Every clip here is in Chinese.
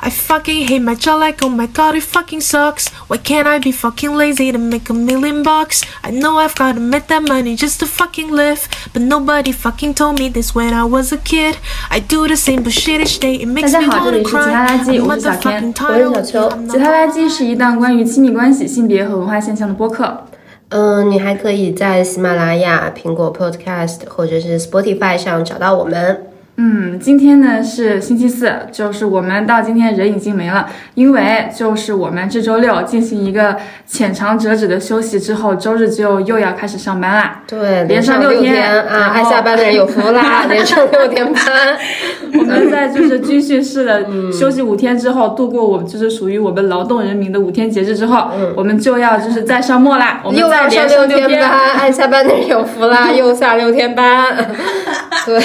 I fucking hate my job like oh my god it fucking sucks. Why can't I be fucking lazy to make a million bucks? I know I've gotta make that money just to fucking live, but nobody fucking told me this when I was a kid. I do the same bullshit each day, it 大 makes 家 me 好，这 wanna 里是吉他 cry. 垃圾， I'm 我是小天 motherfucking。tired 我是小 of 秋 I'm 吉 not 他垃圾是一档关于亲密关系、性别和文化现象的播客。嗯，你还可以在喜马拉雅、苹果 Podcast 或者是 Spotify 上找到我们。 嗯，今天呢是星期四，就是我们到今天人已经没了，因为就是我们这周六进行一个浅尝辄止的休息之后，周日就又要开始上班啦。对，连上六六天啊，爱下班的人有福啦，连上六天班。我们在就是 军训式的休息五天之后，度过我们就是属于我们劳动人民的五天节日之后，我们就要就是再上末啦，我们又上六天班，爱下班的人有福啦，又下六天班。对，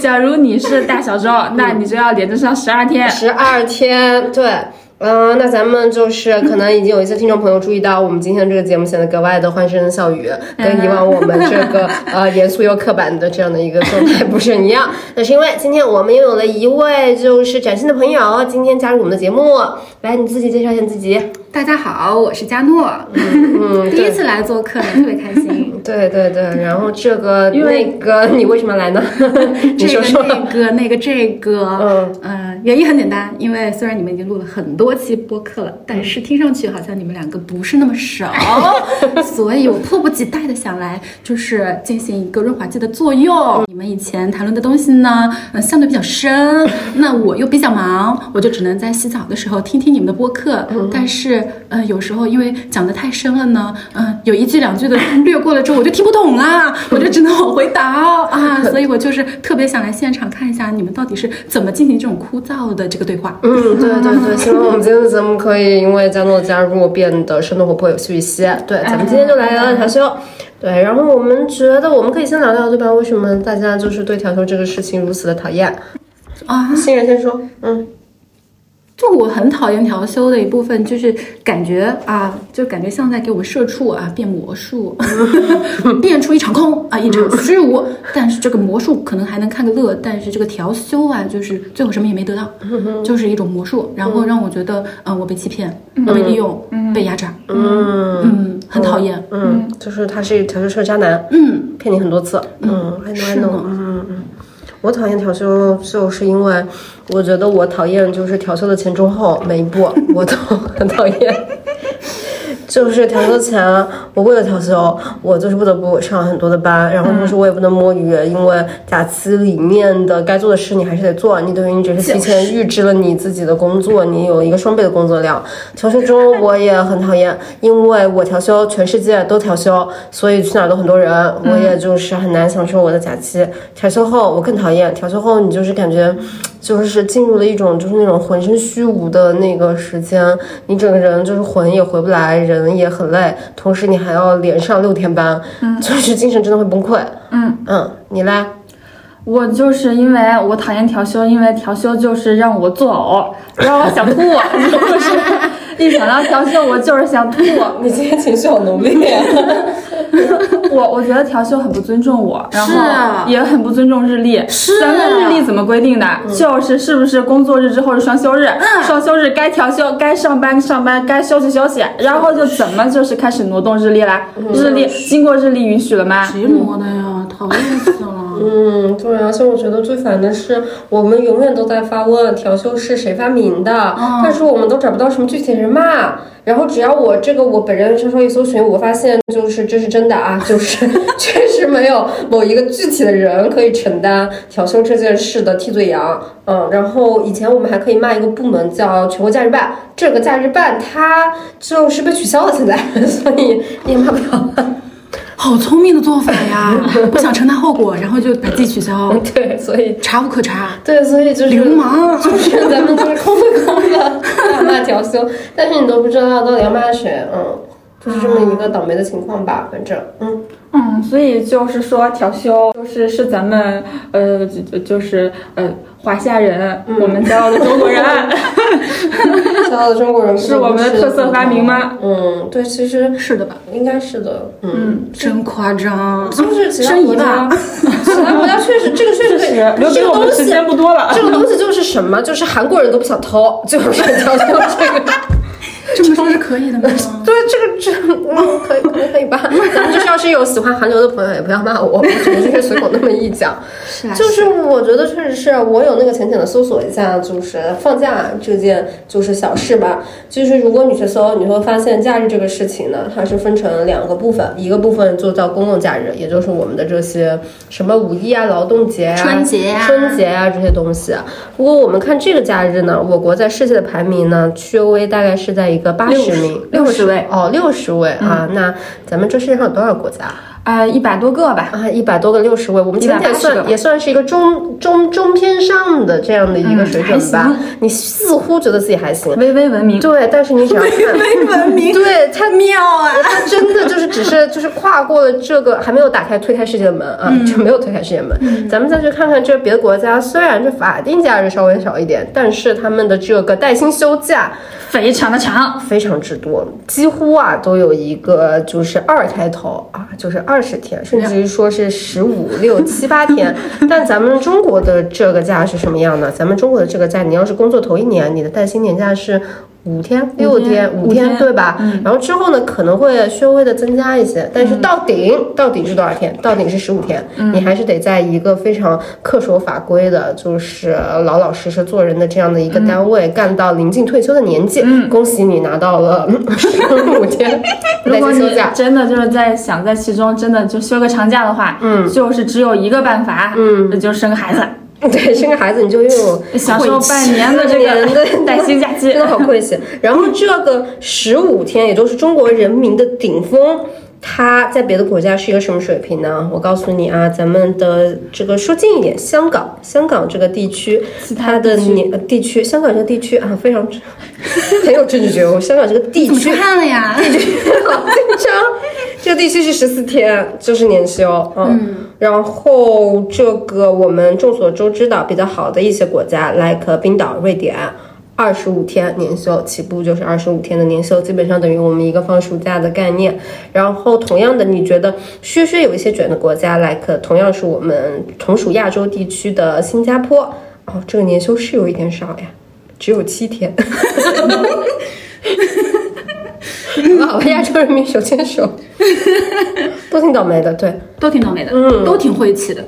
假如你是大小周，那你就要连着上十二天。十二天，对。嗯、那咱们就是可能已经有一些听众朋友注意到，我们今天这个节目显得格外的欢声笑语，跟以往我们这个 呃严肃又刻板的这样的一个状态不是很一样。那是因为今天我们又有了一位就是崭新的朋友，今天加入我们的节目。来，你自己介绍一下你自己。大家好，我是佳诺，嗯，第一次来做客呢，特别开心。对对对，然后这个因为那个，你为什么来呢？你这个。那个那个这个，嗯呃，原因很简单，因为虽然你们已经录了很多期播客了，但是听上去好像你们两个不是那么熟，所以我迫不及待的想来，就是进行一个润滑剂的作用。你们以前谈论的东西呢，呃，相对比较深，那我又比较忙，我就只能在洗澡的时候听听你们的播客。但是，呃，有时候因为讲的太深了呢，嗯、有一句两句的略过了之后，我就听不懂啦，我就只能往回答 啊，所以我就是特别想来现场看一下你们到底是怎么进行这种枯燥的这个对话。嗯，对对对，希望我们今天的节目可以因为佳诺的加入变得生动活泼、有趣一些。对，咱们今天就来聊聊调休。对，然后我们觉得我们可以先聊聊，对吧？为什么大家就是对调休这个事情如此的讨厌？啊，新人先说，嗯，就我很讨厌调休的一部分，就是感觉啊，就感觉像在给我们社畜啊变魔术，变出一场空啊，一场虚无。但是这个魔术可能还能看个乐，但是这个调休啊，就是最后什么也没得到，就是一种魔术，然后让我觉得，嗯、我被欺骗，我被利用，被压榨，嗯。嗯，很讨厌。嗯，就是他是调休社渣男，嗯，骗你很多次，嗯，I know I 是 know，嗯嗯。我讨厌调休，就是因为我觉得我讨厌就是调休的前中后每一步我都很讨厌。就是调休前，我为了调休，我就是不得不上很多的班，然后同时我也不能摸鱼，因为假期里面的该做的事你还是得做，你等于你只是提前预支了你自己的工作，你有一个双倍的工作量。调休中 我也很讨厌，因为我调休，全世界都调休，所以去哪儿都很多人，我也就是很难享受我的假期。调休后我更讨厌，调休后你就是感觉。就是进入了一种就是那种浑身虚无的那个时间，你整个人就是魂也回不来，人也很累，同时你还要连上六天班，就是精神真的会崩溃。嗯嗯，你嘞？我就是因为我讨厌调休，因为调休就是让我作呕，让我想吐，就 是一想到调休我就是想吐。你今天情绪好浓烈。我我觉得调休很不尊重我，然后也很不尊重日历。是咱们日历怎么规定的？就是是不是工作日之后是双休日？双休日该调休，该上班上班，该休息休息，然后就怎么就是开始挪动日历啦？日历经过日历允许了吗？谁挪的呀？讨厌死了！嗯，对，而且我觉得最烦的是，我们永远都在发问调休是谁发明的，但是我们都找不到什么具体的人骂。然后只要我这个我本人稍稍一搜寻，我发现就是这是真的啊，就是 确实没有某一个具体的人可以承担调休这件事的替罪羊。嗯，然后以前我们还可以骂一个部门叫全国假日办，这个假日办它就是被取消了，现在，所以你也骂不了。好聪明的做法呀！不想承担后果，然后就把自己取消，对，所以查无可查。对，所以就是流氓 就是咱们就是空的空的大骂调休，但是你都不知道到底要骂谁，嗯，就是这么一个倒霉的情况吧，反正，嗯，嗯，所以就是说调休，就是是咱们呃，就就是呃华夏人，我们骄傲的中国人。条的中国人是我们的特色发明吗？嗯，对，其实是的吧？应该是的，嗯，真夸张，就是其他国家，其他国家确实这个确实 留这个们时间不多了。这个东西就是什么？就是韩国人都不想偷，就是调就这个。这么说是可以的吗？对，这个这嗯，可以可以可以吧？咱们就是要是有喜欢韩流的朋友，也不要骂我，我只是随口那么一讲。是啊，就是我觉得确实是我有那个浅浅的搜索一下，就是放假这件就是小事吧。就是如果你去搜，你会发现假日这个事情呢，它是分成两个部分，一个部分就叫公共假日，也就是我们的这些什么五一啊、劳动节啊、春节啊春节啊这些东西。如果我们看这个假日呢，我国在世界的排名呢，趣优微大概是在一个八十名，六十位哦，六十位啊。那咱们这世界上有多少国家？啊，一百多个吧。啊，一百多个六十位，我们前点180算也算是一个中中中偏上的这样的一个水准吧。你似乎觉得自己还行，微微文明，对，但是你只要看，文明对 太妙啊！他真的就是只是就是跨过了这个，还没有打开推开世界的门啊，就没有推开世界门。咱们再去看看这别的国家，虽然这法定假日稍微少一点，但是他们的这个带薪休假非常的长。非常之多，几乎啊都有一个就是二开头啊，就是二十天，甚至于说是十五六七八天。但咱们中国的这个假是什么样呢？咱们中国的这个假，你要是工作头一年，你的带薪年假是。五天、六天、五五天天，对吧？然后之后呢，可能会稍微的增加一些，但是到顶、到底是多少天？到顶是十五天，你还是得在一个非常恪守法规的，就是老老实实做人的这样的一个单位，干到临近退休的年纪。恭喜你拿到了十五天 如果你薪休假。真的就是在想在其中真的就休个长假的话，嗯，就是只有一个办法，嗯，那就是生个孩子，对，生个孩子你就拥有 享受半年的这个 带薪假期真。的好贵气。然后这个十五天，也就是中国人民的顶峰。它在别的国家是一个什么水平呢？我告诉你啊，咱们的这个说近一点，香港，香港这个地区，它的年呃地区，香港这个地区啊，非常 很有政治觉悟。香港这个地区怎么出汗了呀？好紧张。这个地区是十四天，就是年休，嗯，然后这个我们众所周知的比较好的一些国家，like 冰岛、瑞典。二十五天年休起步就是二十五天的年休，基本上等于我们一个放暑假的概念。然后同样的，你觉得稍稍有一些卷的国家，like 同样是我们同属亚洲地区的新加坡，哦，这个年休是有一点少呀，只有七天。好吧，亚洲人民手牵手，都挺倒霉的，对。都挺倒霉的，嗯，都挺晦气的。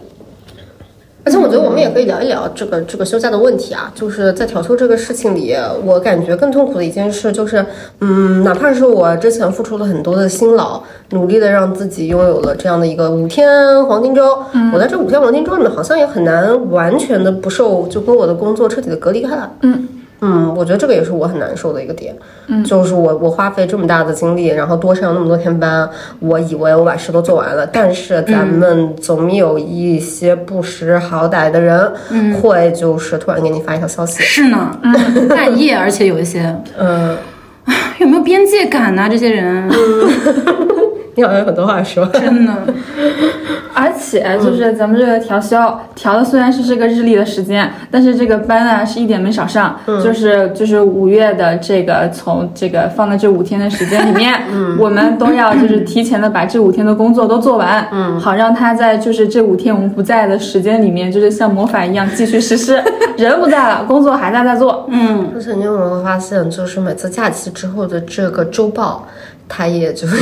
而且我觉得我们也可以聊一聊这个这个休假的问题啊，就是在调休这个事情里，我感觉更痛苦的一件事就是，嗯，哪怕是我之前付出了很多的辛劳，努力的让自己拥有了这样的一个五天黄金周，我在这五天黄金周里面好像也很难完全的不受就跟我的工作彻底的隔离开来，嗯。嗯，我觉得这个也是我很难受的一个点，嗯，就是我我花费这么大的精力，然后多上那么多天班，我以为我把事都做完了，但是咱们总有一些不识好歹的人，嗯，会就是突然给你发一条消息，是呢，嗯，半夜，而且有一些，嗯，有没有边界感呢？这些人，你好像有很多话说，真的。而且就是咱们这个调休调的虽然是这个日历的时间，但是这个班啊是一点没少上，就是就是五月的这个从这个放在这五天的时间里面，我们都要就是提前的把这五天的工作都做完，嗯，好让他在就是这五天我们不在的时间里面，就是像魔法一样继续实施。人不在了，工作还在在做，嗯。而且你有没有发现，就是每次假期之后的这个周报。它也就是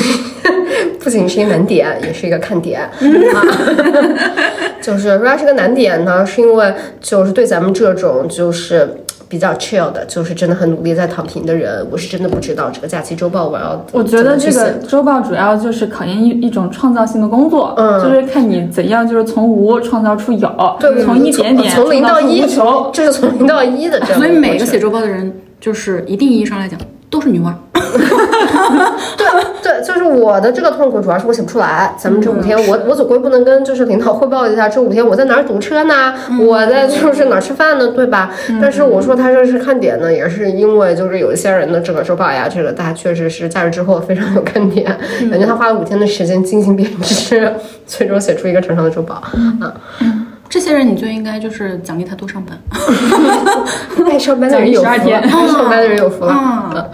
不仅是一个难点，也是一个看点啊。就是为啥是个难点呢？是因为就是对咱们这种就是比较 chill 的，就是真的很努力在躺平的人，我是真的不知道这个假期周报我要。我觉得这个周报主要就是考验一一种创造性的工作，嗯，就是看你怎样就是从无创造出有，对，从一点点从零到一这是从零到一的这样。所以每个写周报的人，就是一定意义上来讲都是女娲。对对，就是我的这个痛苦，主要是我写不出来。咱们这五天，我我总归不能跟就是领导汇报一下，这五天我在哪儿堵车呢？我在就是哪儿吃饭呢？对吧？但是我说他这是看点呢，也是因为就是有一些人的这个周报呀，这个大家确实是假日之后非常有看点，感觉他花了五天的时间精心编织，最终写出一个长长的周报啊。这些人你就应该就是奖励他多上班。爱上班的人 有福了，12天爱上班的人有福了。啊，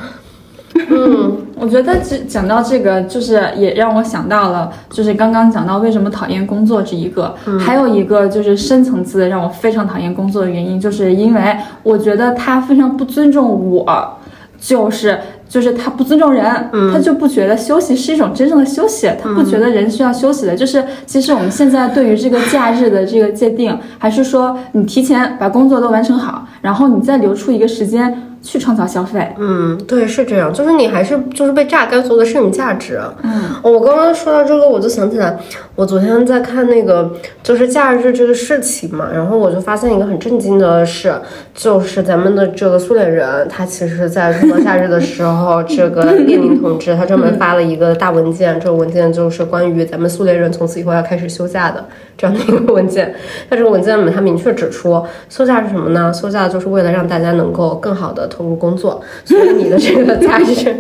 嗯，我觉得这讲到这个，就是也让我想到了，就是刚刚讲到为什么讨厌工作这一个，还有一个就是深层次的让我非常讨厌工作的原因，就是因为我觉得他非常不尊重我，就是。就是他不尊重人，他就不觉得休息是一种真正的休息，他不觉得人需要休息的。就是其实我们现在对于这个假日的这个界定，还是说你提前把工作都完成好，然后你再留出一个时间去创造消费。嗯，对，是这样，就是你还是就是被榨干所有的剩余价值。嗯，我刚刚说到这个，我就想起来，我昨天在看那个就是假日这个事情嘛，然后我就发现一个很震惊的事，就是咱们的这个苏联人，他其实在创造假日的时候，这个列宁同志他专门发了一个大文件，这个文件就是关于咱们苏联人从此以后要开始休假的这样的一个文件。在这个文件里面，他明确指出，休假是什么呢？休假就是为了让大家能够更好的投入工作，所以你的这个 价值。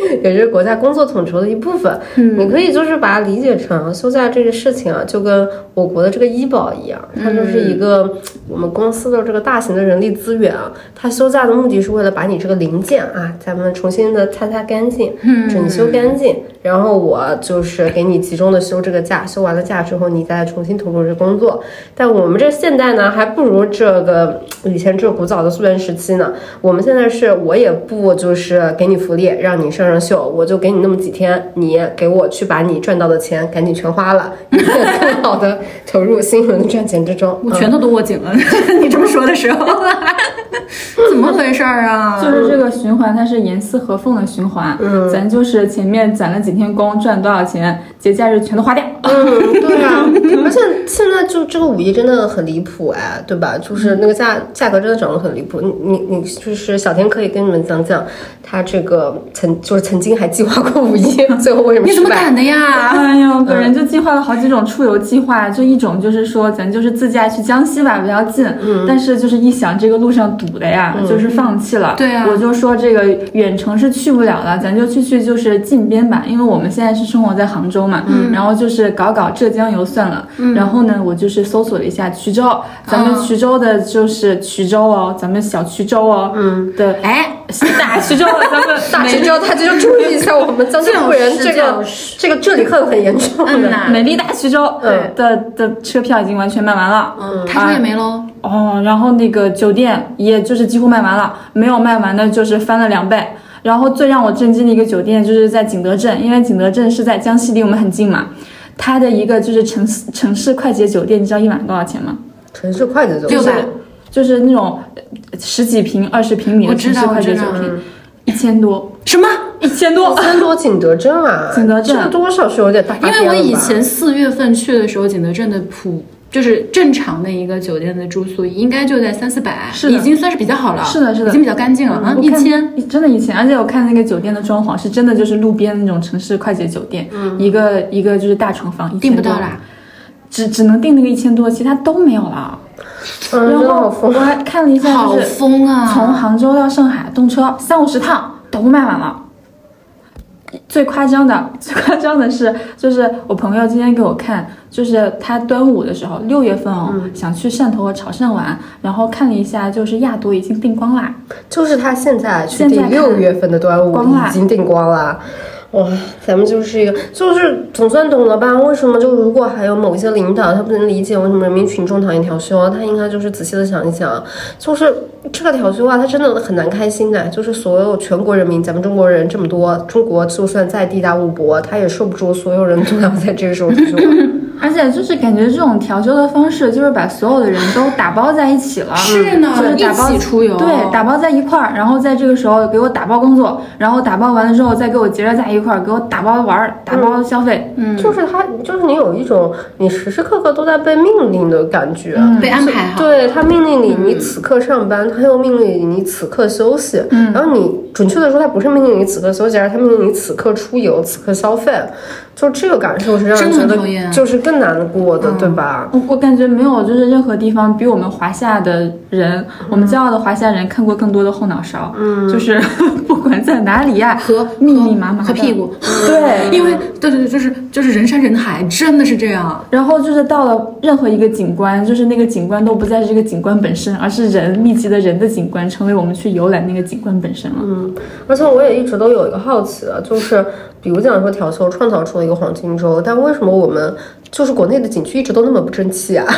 也是国家工作统筹的一部分，你可以就是把它理解成休假这个事情啊，就跟我国的这个医保一样，它就是一个我们公司的这个大型的人力资源啊。它休假的目的是为了把你这个零件啊，咱们重新的擦擦干净，整修干净，然后我就是给你集中的休这个假，休完了假之后，你再重新投入这工作。但我们这现代呢，还不如这个以前这古早的苏联时期呢。我们现在是我也不就是给你福利，让你上上秀，我就给你那么几天，你给我去把你赚到的钱赶紧全花了，你更好的投入新一轮的赚钱之中。我拳头都握紧了。你这么说的时候，怎么回事儿啊？就是这个循环，它是严丝合缝的循环。嗯，咱就是前面攒了几天工，赚多少钱，节假日全都花掉。嗯，对啊，而且现在就这个五一真的很离谱哎，对吧？就是那个价价格真的涨得很离谱。你你你就是小天可以跟你们讲讲，他这个曾就是曾经还计划过五一，最后为什么你怎么敢？的呀？哎呦，本人就计划了好几种出游计划，就一种就是说咱就是自驾去江西吧，比较近。嗯，但是就是一想这个路上堵的呀，就是放弃了。对啊我就说这个远程是去不了了，咱就去去就是近边吧，因为我们现在是生活在杭州嘛。嗯，然后就是搞搞浙江游算了。嗯，然后呢，我就是搜索了一下衢州，咱们衢州的就是衢州哦，咱们小衢州哦。嗯的，哎，大衢州，咱们 大学之后，他就注意一下我们江浙沪人这个这个这里恨很严重的。嗯呐美丽大衢州嗯的的车票已经完全卖完了。嗯，他说也没喽。哦，然后那个酒店也就是几乎卖完了，没有卖完的就是翻了两倍。然后最让我震惊的一个酒店就是在景德镇，因为景德镇是在江西，离我们很近嘛。它的一个就是城市城市快捷酒店，你知道一晚多少钱吗？城市快捷酒店六百，就是那种呃十几平、二十平米的城市快捷酒店，一千多，什么？一千多。一千多 景德镇啊，景德镇这个多少是有点大因。为我以前四月份去的时候，景德镇的普就是正常的一个酒店的住宿，应该就在三四百，是已经算是比较好了。是的是的已经比较干净了啊，一千。真的一千，而且我看那个酒店的装潢是真的就是路边那种城市快捷酒店，一个一个就是大床房，1000多订不到啦，只只能订那个一千多，其他都没有了。嗯，然后我。还看了一下，好就是疯啊！从杭州到上海动车三五十趟都卖完了。最夸张的，最夸张的是，就是我朋友今天给我看，就是他端午的时候，六月份哦，嗯想去汕头和潮汕玩，然后看了一下，就是亚朵已经订光啦。就是他现在去订六月份的端午已经订光了。哇，咱们就是一个，就是总算懂了吧？为什么就如果还有某些领导他不能理解为什么人民群众讨厌调休啊，他应该就是仔细的想一想，就是这个调休啊，他真的很难开心的。就是所有全国人民，咱们中国人这么多，中国就算再地大物博，他也受不住所有人都要在这个时候调休。而且就是感觉这种调休的方式，就是把所有的人都打包在一起了。是呢就是打包一起出游对，打包在一块儿，然后在这个时候给我打包工作，然后打包完了之后再给我结合在一块儿，给我打包玩儿，打包消费。嗯，就是他，就是你有一种你时时刻刻都在被命令的感觉。被安排好。对他命令你，你此刻上班，他又命令你此刻休息。嗯，然后你准确的说，他不是命令你此刻休息，而是他命令你此刻出游、此刻消费。就这个感受是让人觉得，就是更难过的，对吧？我我感觉没有，就是任何地方比我们华夏的人，我们骄傲的华夏人看过更多的后脑勺。嗯，就是 不管在哪里呀，和密密麻麻的和屁股，对，因为对对对，就是就是人山人海，真的是这样。然后就是到了任何一个景观，就是那个景观都不再是这个景观本身，而是人密集的人的景观，成为我们去游览那个景观本身了。嗯，而且我也一直都有一个好奇啊，就是比如讲说调休创造出一个黄金周，但为什么我们就是国内的景区一直都那么不争气啊？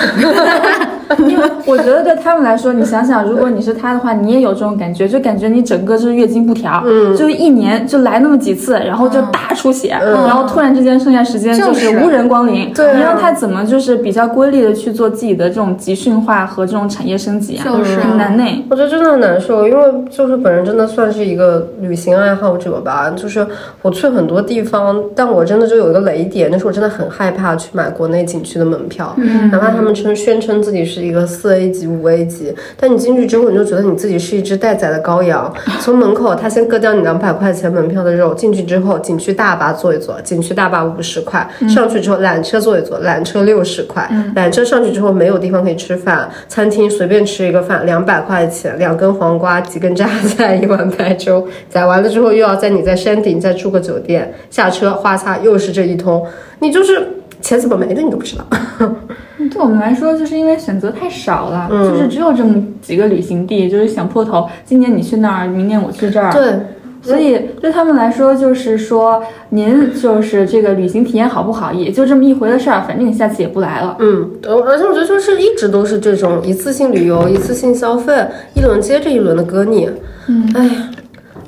因为我觉得对他们来说，你想想，如果你是他的话，你也有这种感觉，就感觉你整个就是月经不调，嗯，就一年就来那么几次，然后就大出血，嗯。然后突然之间剩下时间就是。无人光临，对。你让他怎么就是比较规律的去做自己的这种集训化和这种产业升级啊？就是很难呢。我觉得真的很难受，因为就是本人真的算是一个旅行爱好者吧，就是我去很多地方，但我真的就有一个雷点，就是我真的很害怕去买国内景区的门票，哪怕他们称宣称自己是一个四 A 级、五 A 级，但你进去之后，你就觉得你自己是一只待宰的羔羊。从门口他先割掉你两百块钱门票的肉，进去之后景区大巴坐一坐，景区大巴五十块，上去之后缆车坐一坐，缆车六十块，缆车上去之后没有地方可以吃饭，餐厅随便吃一个饭两百块钱，两根黄瓜，几根榨菜，一碗白粥，宰完了之后又要在你在山顶再住个酒店，下车花擦又是这一通，你就是钱怎么没的你都不知道。对我们来说，就是因为选择太少了，就是只有这么几个旅行地，就是想破头，今年你去那儿，明年我去这儿，对，所以对他们来说，就是说您就是这个旅行体验好不好，也就这么一回的事儿，反正你下次也不来了。嗯，呃而且我觉得就是一直都是这种一次性旅游、一次性消费，一轮接着一轮的割你。嗯，哎呀，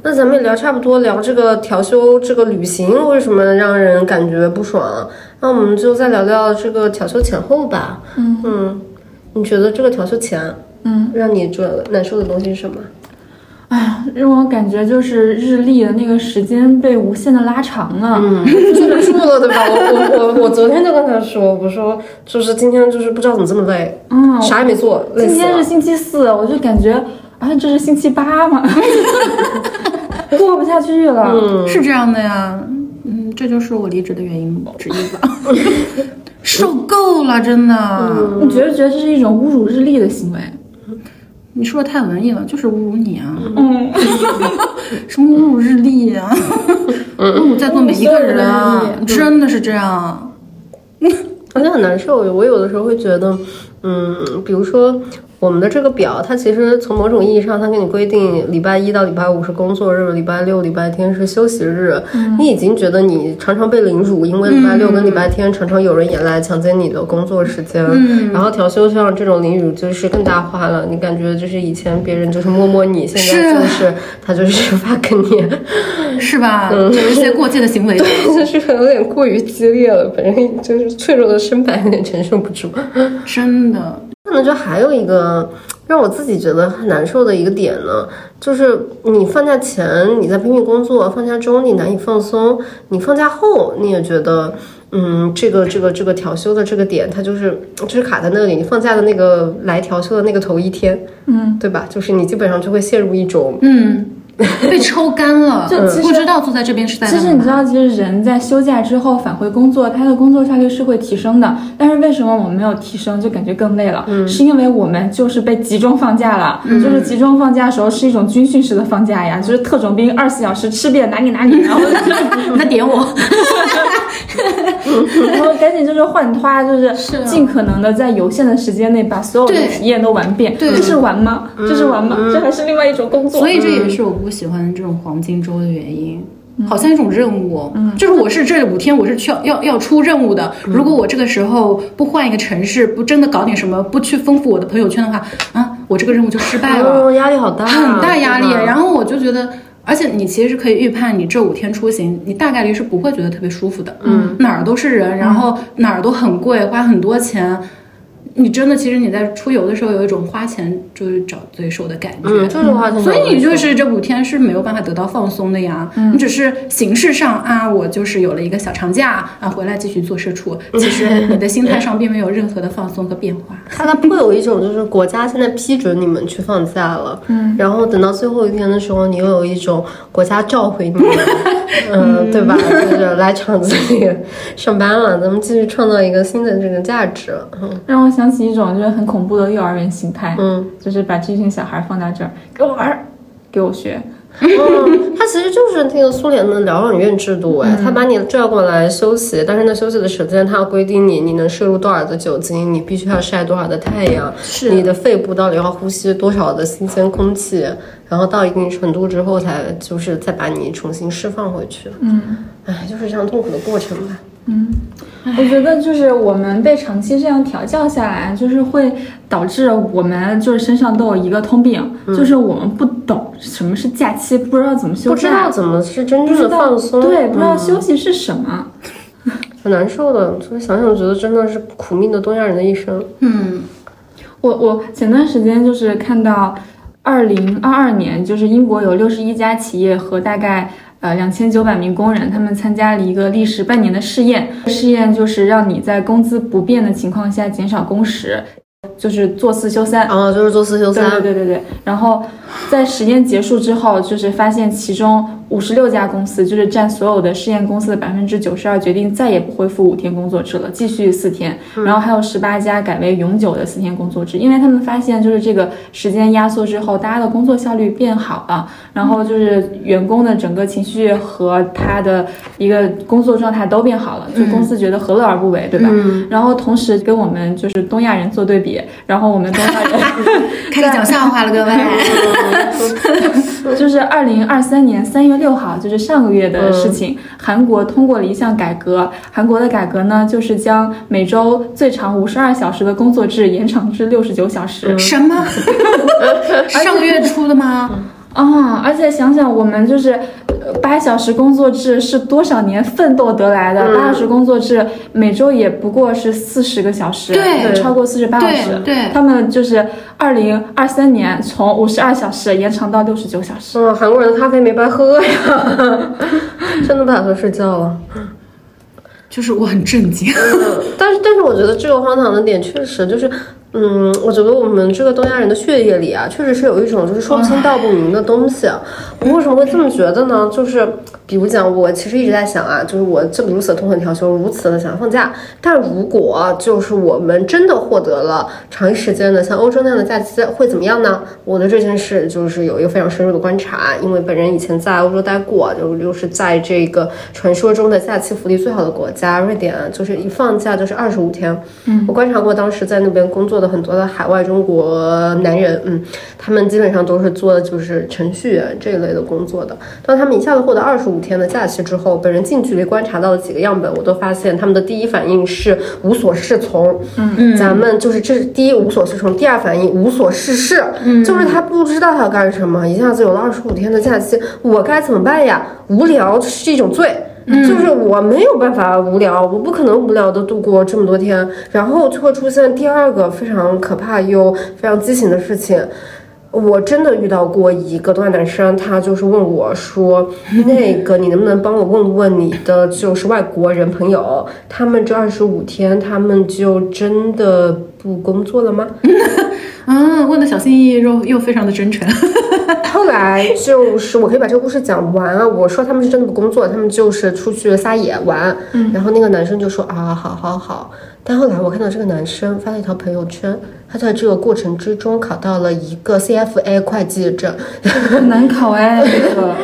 那咱们也聊差不多，聊这个调休这个旅行为什么让人感觉不爽？那我们就再聊聊这个调休前后吧。嗯嗯，你觉得这个调休前，嗯，让你最难受的东西是什么？哎呀，让我感觉就是日历的那个时间被无限的拉长了。嗯，记不住了，对吧？我我我我昨天就跟他说，我说就是今天就是不知道怎么这么累，嗯，啥也没做，今天是。星期四，我就感觉啊，这是星期八嘛，过不下去了。嗯是这样的呀，嗯，这就是我离职的原因之一吧。受够了，真的。你觉不觉得这是一种侮辱日历的行为？你说的太文艺了，就是侮辱你啊！嗯，什么侮辱日历啊？侮辱在座每一个人啊！真的是这样。而且很难受。我有的时候会觉得，嗯，比如说我们的这个表，它其实从某种意义上，它给你规定礼拜一到礼拜五是工作日，礼拜六、礼拜天是休息日。你已经觉得你常常被凌辱，因为礼拜六跟礼拜天常常有人也来抢劫你的工作时间。然后调休像这种凌辱就是更大化了，你感觉就是以前别人就是摸摸你，现在就是他就是发给你。是吧？嗯有一些过界的行为。就是有点过于激烈了，反正就是脆弱的身板有点承受不住。真的。可能就还有一个让我自己觉得很难受的一个点呢，就是你放假前你在拼命工作，放假中你难以放松，你放假后你也觉得。嗯，这个这个这个调休的这个点，它就是就是卡在那里。你放假的那个来调休的那个头一天，嗯，对吧？就是你基本上就会陷入一种嗯，被抽干了，就其实不知道坐在这边是在其。实你知道，其实人在休假之后返回工作，他的工作效率是会提升的。但是为什么我们没有提升，就感觉更累了？嗯是因为我们就是被集中放假了，就是集中放假的时候是一种军训式的放假呀，就是特种兵二十四小时吃遍哪里哪里，然后你在点我，然后赶紧就是换花，就是尽可能的在有限的时间内把所有的体验都玩遍。对这是玩吗？这是玩吗？这还是另外一种工作。所以这也是我不喜欢这种黄金周的原因。好像一种任务，就是我是这五天我是去要要要出任务的。如果我这个时候不换一个城市，不真的搞点什么，不去丰富我的朋友圈的话，啊，我这个任务就失败了。哦，压力好大，很大压力。然后我就觉得，而且你其实是可以预判，你这五天出行，你大概率是不会觉得特别舒服的。嗯，哪儿都是人，然后哪儿都很贵，花很多钱。你真的，其实你在出游的时候有一种花钱就是找罪受的感觉。嗯，就是花钱所以你就是这五天是没有办法得到放松的呀，你只是形式上啊，我就是有了一个小长假啊，回来继续做社畜。其实你的心态上并没有任何的放松和变化。它它会有一种就是国家现在批准你们去放假了，嗯，然后等到最后一天的时候，你又有一种国家召回你们，嗯，对吧？就是来厂子里上班了，咱们继续创造一个新的这个价值。嗯让我想起一种就是很恐怖的幼儿园形态，嗯，就是把这群小孩放在这儿，给我玩儿，给我学。嗯，它其实就是那个苏联的疗养院制度，哎，他把你拽过来休息，但是那休息的时间，他要规定你，你能摄入多少的酒精，你必须要晒多少的太阳，是你的肺部到底要呼吸多少的新鲜空气，然后到一定程度之后，才就是再把你重新释放回去。嗯，哎，就是这样痛苦的过程吧。我觉得就是我们被长期这样调教下来，就是会导致我们就是身上都有一个通病，就是我们不懂什么是假期，不知道怎么休不知道，怎么是真正的放松，对，不知道嗯休息是什么。很难受的。所以想想，觉得真的是苦命的东亚人的一生。嗯，我我前段时间就是看到，二零二二年就是英国有六十一家企业和大概呃两千九百名工人，他们参加了一个历时半年的试验。试验就是让你在工资不变的情况下减少工时，就是做四休三。然后就是做四休三对三，对对对对，然后在实验结束之后，就是发现其中五十六家公司，就是占所有的试验公司的百分之九十二，决定再也不恢复五天工作制了，继续四天。然后还有十八家改为永久的四天工作制，因为他们发现就是这个时间压缩之后，大家的工作效率变好了，然后就是员工的整个情绪和他的一个工作状态都变好了，就公司觉得何乐而不为，对吧？然后同时跟我们就是东亚人做对比，然后我们东亚人。开始讲笑话了，各位。就是二零二三年三月六号，就是上个月的事情，韩国通过了一项改革。韩国的改革呢，就是将每周最长五十二小时的工作制延长至六十九小时。什么？上个月出的吗？啊！而且想想我们就是呃八小时工作制是多少年奋斗得来的？八小时工作制每周也不过是四十个小时，对超过四十八小时。对对他们就是二零二三年从五十二小时延长到六十九小时。嗯，韩国人的咖啡没白喝呀，真的不打算睡觉了。就是我很震惊。嗯，但是但是我觉得这个荒唐的点确实就是，嗯，我觉得我们这个东亚人的血液里啊，确实是有一种就是说不清道不明的东西。我为什么会这么觉得呢？就是比如讲，我其实一直在想啊，就是我这么如此的痛恨调休，如此的想要放假，但如果就是我们真的获得了长时间的像欧洲那样的假期，会怎么样呢？我的这件事就是有一个非常深入的观察，因为本人以前在欧洲待过，就又是在这个传说中的假期福利最好的国家瑞典，就是一放假就是二十五天。嗯，我观察过当时在那边工作的很多的海外中国男人，嗯，他们基本上都是做就是程序员这一类的工作的。当他们一下子获得二十五天的假期之后，本人近距离观察到的几个样本，我都发现他们的第一反应是无所适从。嗯嗯，咱们就是这是第一无所适从，第二反应无所事事，就是他不知道他要干什么，一下子有了二十五天的假期，我该怎么办呀？无聊是一种罪。就是我没有办法无聊，我不可能无聊的度过这么多天，然后就会出现第二个非常可怕又非常畸形的事情。我真的遇到过一个东亚男生，他就是问我说：“那个，你能不能帮我问问你的就是外国人朋友，他们这二十五天，他们就真的不工作了吗？”嗯，问的小心翼翼又又非常的真诚。后来就是我可以把这个故事讲完啊。我说他们是真的不工作，他们就是出去撒野玩。然后那个男生就说啊，好好好。但后来我看到这个男生发了一条朋友圈，他在这个过程之中考到了一个 CFA 会计证。很难考哎，这个。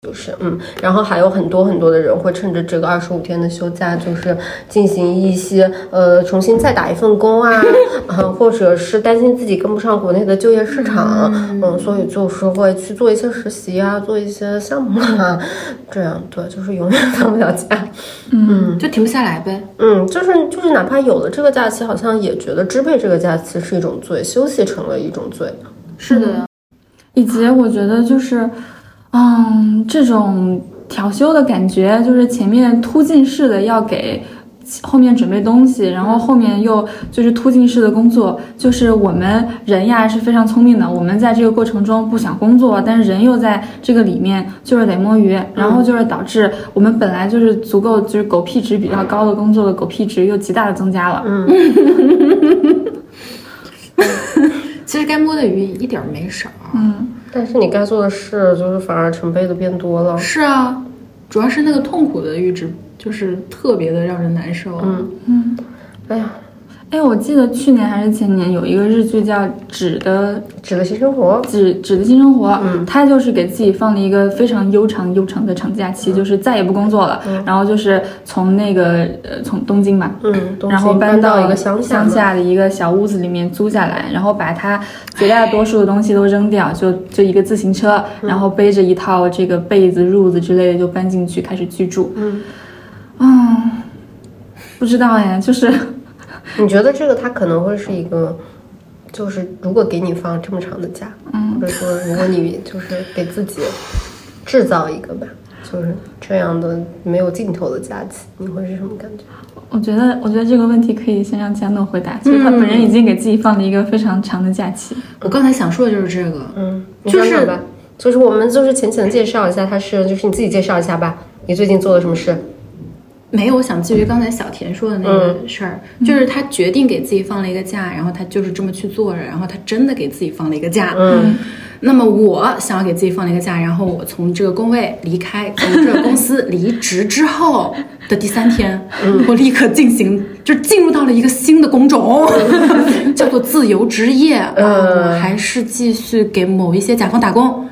就是嗯，然后还有很多很多的人会趁着这个二十五天的休假，就是进行一些呃重新再打一份工啊，啊，或者是担心自己跟不上国内的就业市场，嗯，所以就是会去做一些实习啊，做一些项目啊，这样对，就是永远放不了假，嗯，就停不下来呗。嗯，就是就是哪怕有了这个假期，好像也觉得支配这个假期是一种罪，休息成了一种罪。是的，以及我觉得就是，嗯，这种调休的感觉，就是前面突进式的要给后面准备东西，然后后面又就是突进式的工作，就是我们人呀是非常聪明的，我们在这个过程中不想工作，但是人又在这个里面就是得摸鱼，然后就是导致我们本来就是足够就是狗屁值比较高的工作的狗屁值又极大的增加了。嗯 其实该摸的鱼一点儿没少。嗯，但是你该做的事，就是反而成倍的变多了。是啊，主要是那个痛苦的阈值，就是特别的让人难受。嗯哎呀，哎，我记得去年还是前年有一个日剧叫《纸的纸的新生活，纸纸的新生活》，他就是给自己放了一个非常悠长悠长的长假期，就是再也不工作了，然后就是从那个呃从东京吧，嗯，然后搬到一个乡下，乡下的一个小屋子里面租下来，然后把他绝大多数的东西都扔掉，就就一个自行车，然后背着一套这个被子、褥子之类的就搬进去开始居住。嗯，嗯，不知道哎，就是你觉得这个它可能会是一个，就是如果给你放这么长的假，嗯，或者说如果你就是给自己制造一个吧，就是这样的没有尽头的假期，你会是什么感觉？我觉得，我觉得这个问题可以先让佳诺回答，就是他本人已经给自己放了一个非常长的假期。我刚才想说的就是这个，嗯，你就是就是我们就是浅浅的介绍一下，他是就是你自己介绍一下吧，你最近做了什么事？没有，我想基于刚才小田说的那个事儿，就是他决定给自己放了一个假，然后他就是这么去做了，然后他真的给自己放了一个假。嗯，那么我想要给自己放了一个假，然后我从这个工位离开，从这个公司离职之后的第三天，我立刻进行，就进入到了一个新的工种，叫做自由职业。嗯，我还是继续给某一些甲方打工。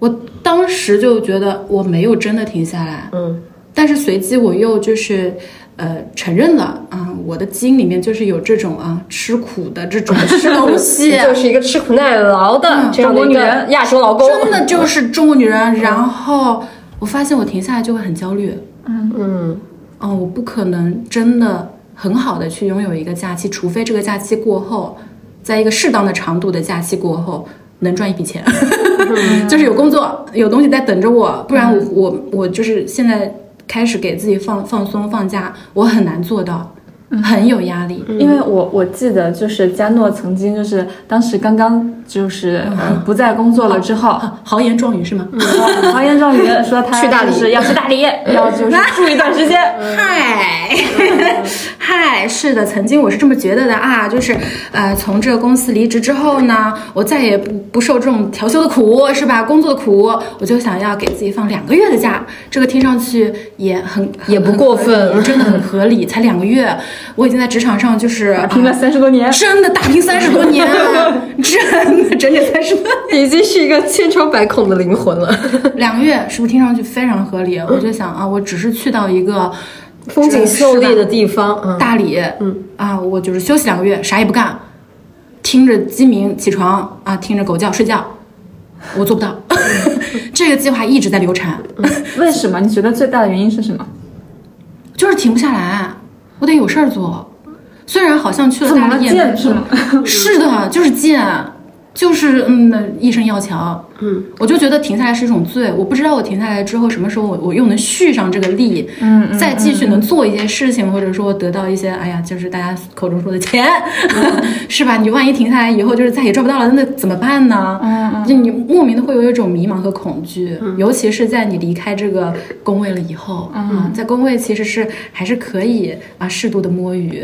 我当时就觉得我没有真的停下来，嗯，但是随即我又就是呃承认了啊、我的基因里面就是有这种啊吃苦的这种 东西，就是一个吃苦耐劳的中国女人。亚洲劳工，真的就是中国女人。然后我发现我停下来就会很焦虑，嗯。哦，我不可能真的很好的去拥有一个假期，除非这个假期过后，在一个适当的长度的假期过后。能赚一笔钱，就是有工作，有东西在等着我，不然我、我我就是现在开始给自己放放松放假，我很难做到，很有压力。因为我我记得就是佳诺曾经就是当时刚刚就是呃不在工作了之后，豪言壮语是吗？豪言壮语说他 去大理是要去大理，要就是住一段时间。嗨，嗨，是的，曾经我是这么觉得的啊，就是呃，从这个公司离职之后呢，我再也不不受这种调休的苦，是吧？工作的苦，我就想要给自己放两个月的假，这个听上去也很也不过分真的很合理，才两个月，我已经在职场上就是拼了三十多年，真的打拼三十多年，真的整整三十多年。已经是一个千疮百孔的灵魂了，两个月是不是听上去非常合理？我就想啊，我只是去到一个风景秀丽的地方，嗯，大理，嗯啊，我就是休息两个月，啥也不干，听着鸡鸣起床啊，听着狗叫睡觉，我做不到。这个计划一直在流产，为什么？你觉得最大的原因是什么？就是停不下来，我得有事儿做。虽然好像去了怎么了大理也贱是吗？是的，就是贱，就是嗯，一生要强。嗯，我就觉得停下来是一种罪。我不知道我停下来之后什么时候我我又能续上这个力，嗯嗯再继续能做一些事情，或者说得到一些哎呀，就是大家口中说的钱，是吧？你万一停下来以后就是再也赚不到了，那怎么办呢？嗯嗯就你莫名的会有一种迷茫和恐惧，尤其是在你离开这个工位了以后，嗯，在工位其实是还是可以啊适度的摸鱼。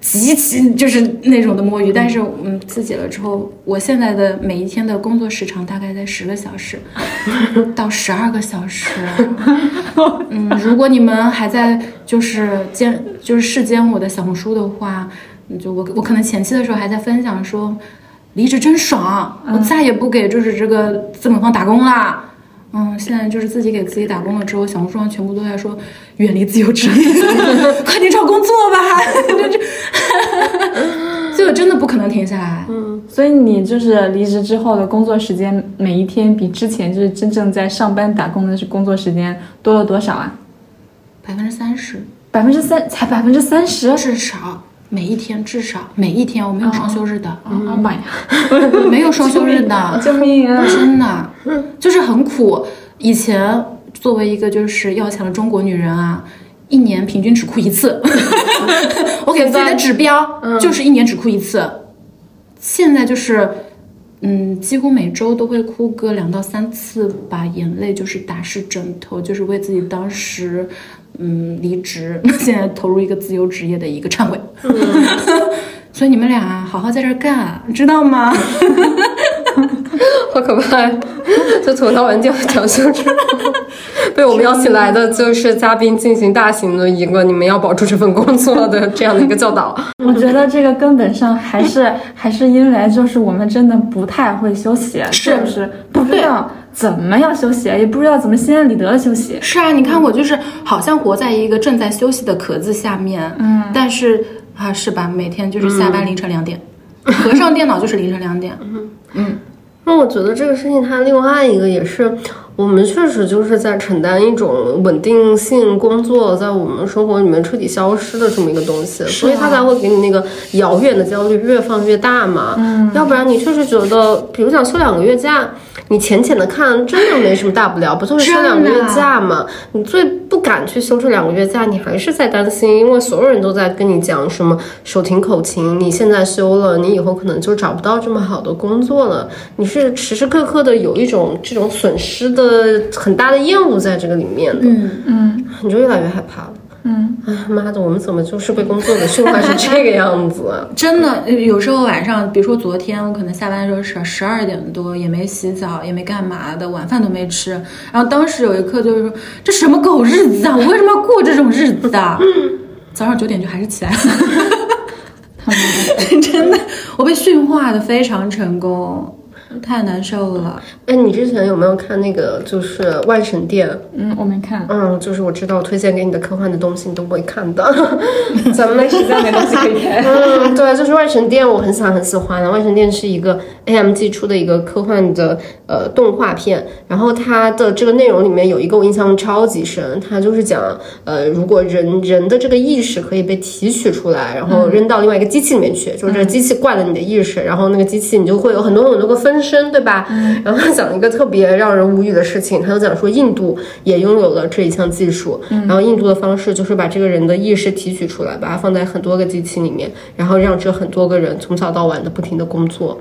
极其就是那种的摸鱼，但是嗯，自己了之后，我现在的每一天的工作时长大概在十个小时 到十二个小时。嗯，如果你们还在就是监就是视监我的小红书的话，就我我可能前期的时候还在分享说，离职真爽，我再也不给就是这个资本方打工啦。嗯，现在就是自己给自己打工了之后，小红书上全部都在说远离自由职业，快点找工作吧。这 这，所以我真的不可能停下来。嗯所以你就是离职之后的工作时间，每一天比之前就是真正在上班打工的是工作时间多了多少啊？百分之三十，百分之三，才百分之三十？至少每一天，至少每一天我没有双休日的，啊妈呀！没有双休日的，救命啊！真的就是很苦。以前作为一个就是要强的中国女人啊，一年平均只哭一次。我给自己的指标就是一年只哭一次。现在就是，嗯，几乎每周都会哭个两到三次，把眼泪就是打湿枕头，就是为自己当时，嗯，离职，现在投入一个自由职业的一个忏悔。所以你们俩好好在这儿干，知道吗？好可怕呀！就从到完就调休之后，被我们邀请来的就是嘉宾进行大型的一个你们要保住这份工作的这样的一个教导。我觉得这个根本上还是还是因为就是我们真的不太会休息，是不是？不知道怎么样休息，也不知道怎么心安理得的休息。是啊，你看我就是好像活在一个正在休息的壳子下面，嗯，但是啊，是吧？每天就是下班凌晨两点，合上电脑就是凌晨两点，嗯嗯，那我觉得这个事情它另外一个也是，我们确实就是在承担一种稳定性工作在我们生活里面彻底消失的这么一个东西，所以它才会给你那个遥远的焦虑越放越大嘛。嗯，要不然你确实觉得，比如想休两个月假。你浅浅的看，真的没什么大不了，不就是休两个月假嘛？你最不敢去休这两个月假，你还是在担心，因为所有人都在跟你讲什么手停口停，你现在休了，你以后可能就找不到这么好的工作了。你是时时刻刻的有一种这种损失的很大的厌恶在这个里面的，嗯嗯，你就越来越害怕了。嗯，哎妈的，我们怎么就是被工作的驯化成这个样子啊？真的，呃有时候晚上，比如说昨天，我可能下班的时候十十二点多，也没洗澡，也没干嘛的，晚饭都没吃。然后当时有一刻就是说，这什么狗日子啊！我为什么要过这种日子啊？早上九点就还是起来了，真的，我被驯化的非常成功，太难受了。哎，你之前有没有看那个就是《万神殿》？嗯，我没看。嗯，就是我知道推荐给你的科幻的东西你都不会看的，咱们没时间没东西可以看。嗯，对，就是《万神殿》，我很喜欢很喜欢的。《万神殿》是一个 AMG 出的一个科幻的呃动画片，然后它的这个内容里面有一个我印象超级深，它就是讲呃，如果人人的这个意识可以被提取出来，然后扔到另外一个机器里面去，就是这个机器灌了你的意识，然后那个机器你就会有很多很多个分身，对吧？然后他讲一个特别让人无语的事情，他就讲说印度也拥有了这一项技术，然后印度的方式就是把这个人的意识提取出来，把它放在很多个机器里面，然后让这很多个人从早到晚的不停的工作。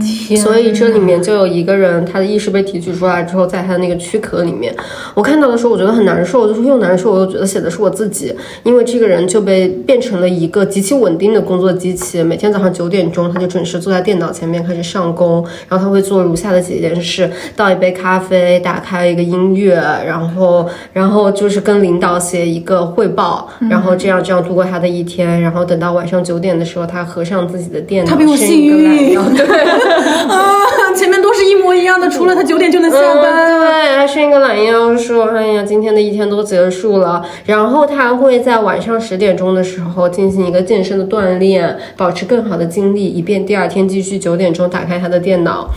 天所以这里面就有一个人，他的意识被提取出来之后，在他的那个躯壳里面，我看到的时候，我觉得很难受，就是又难受，我又觉得写的是我自己，因为这个人就被变成了一个极其稳定的工作机器，每天早上九点钟他就准时坐在电脑前面开始上工，然后他会做如下的几件事：倒一杯咖啡，打开一个音乐，然后然后就是跟领导写一个汇报，然后这样这样度过他的一天，然后等到晚上九点的时候，他合上自己的电脑，他比我幸运。对。啊，前面都是一模一样的，除了他九点就能下嗯，班。对，还伸一个懒腰说：“哎呀，今天的一天都结束了。”然后他会在晚上十点钟的时候进行一个健身的锻炼，保持更好的精力，以便第二天继续九点钟打开他的电脑。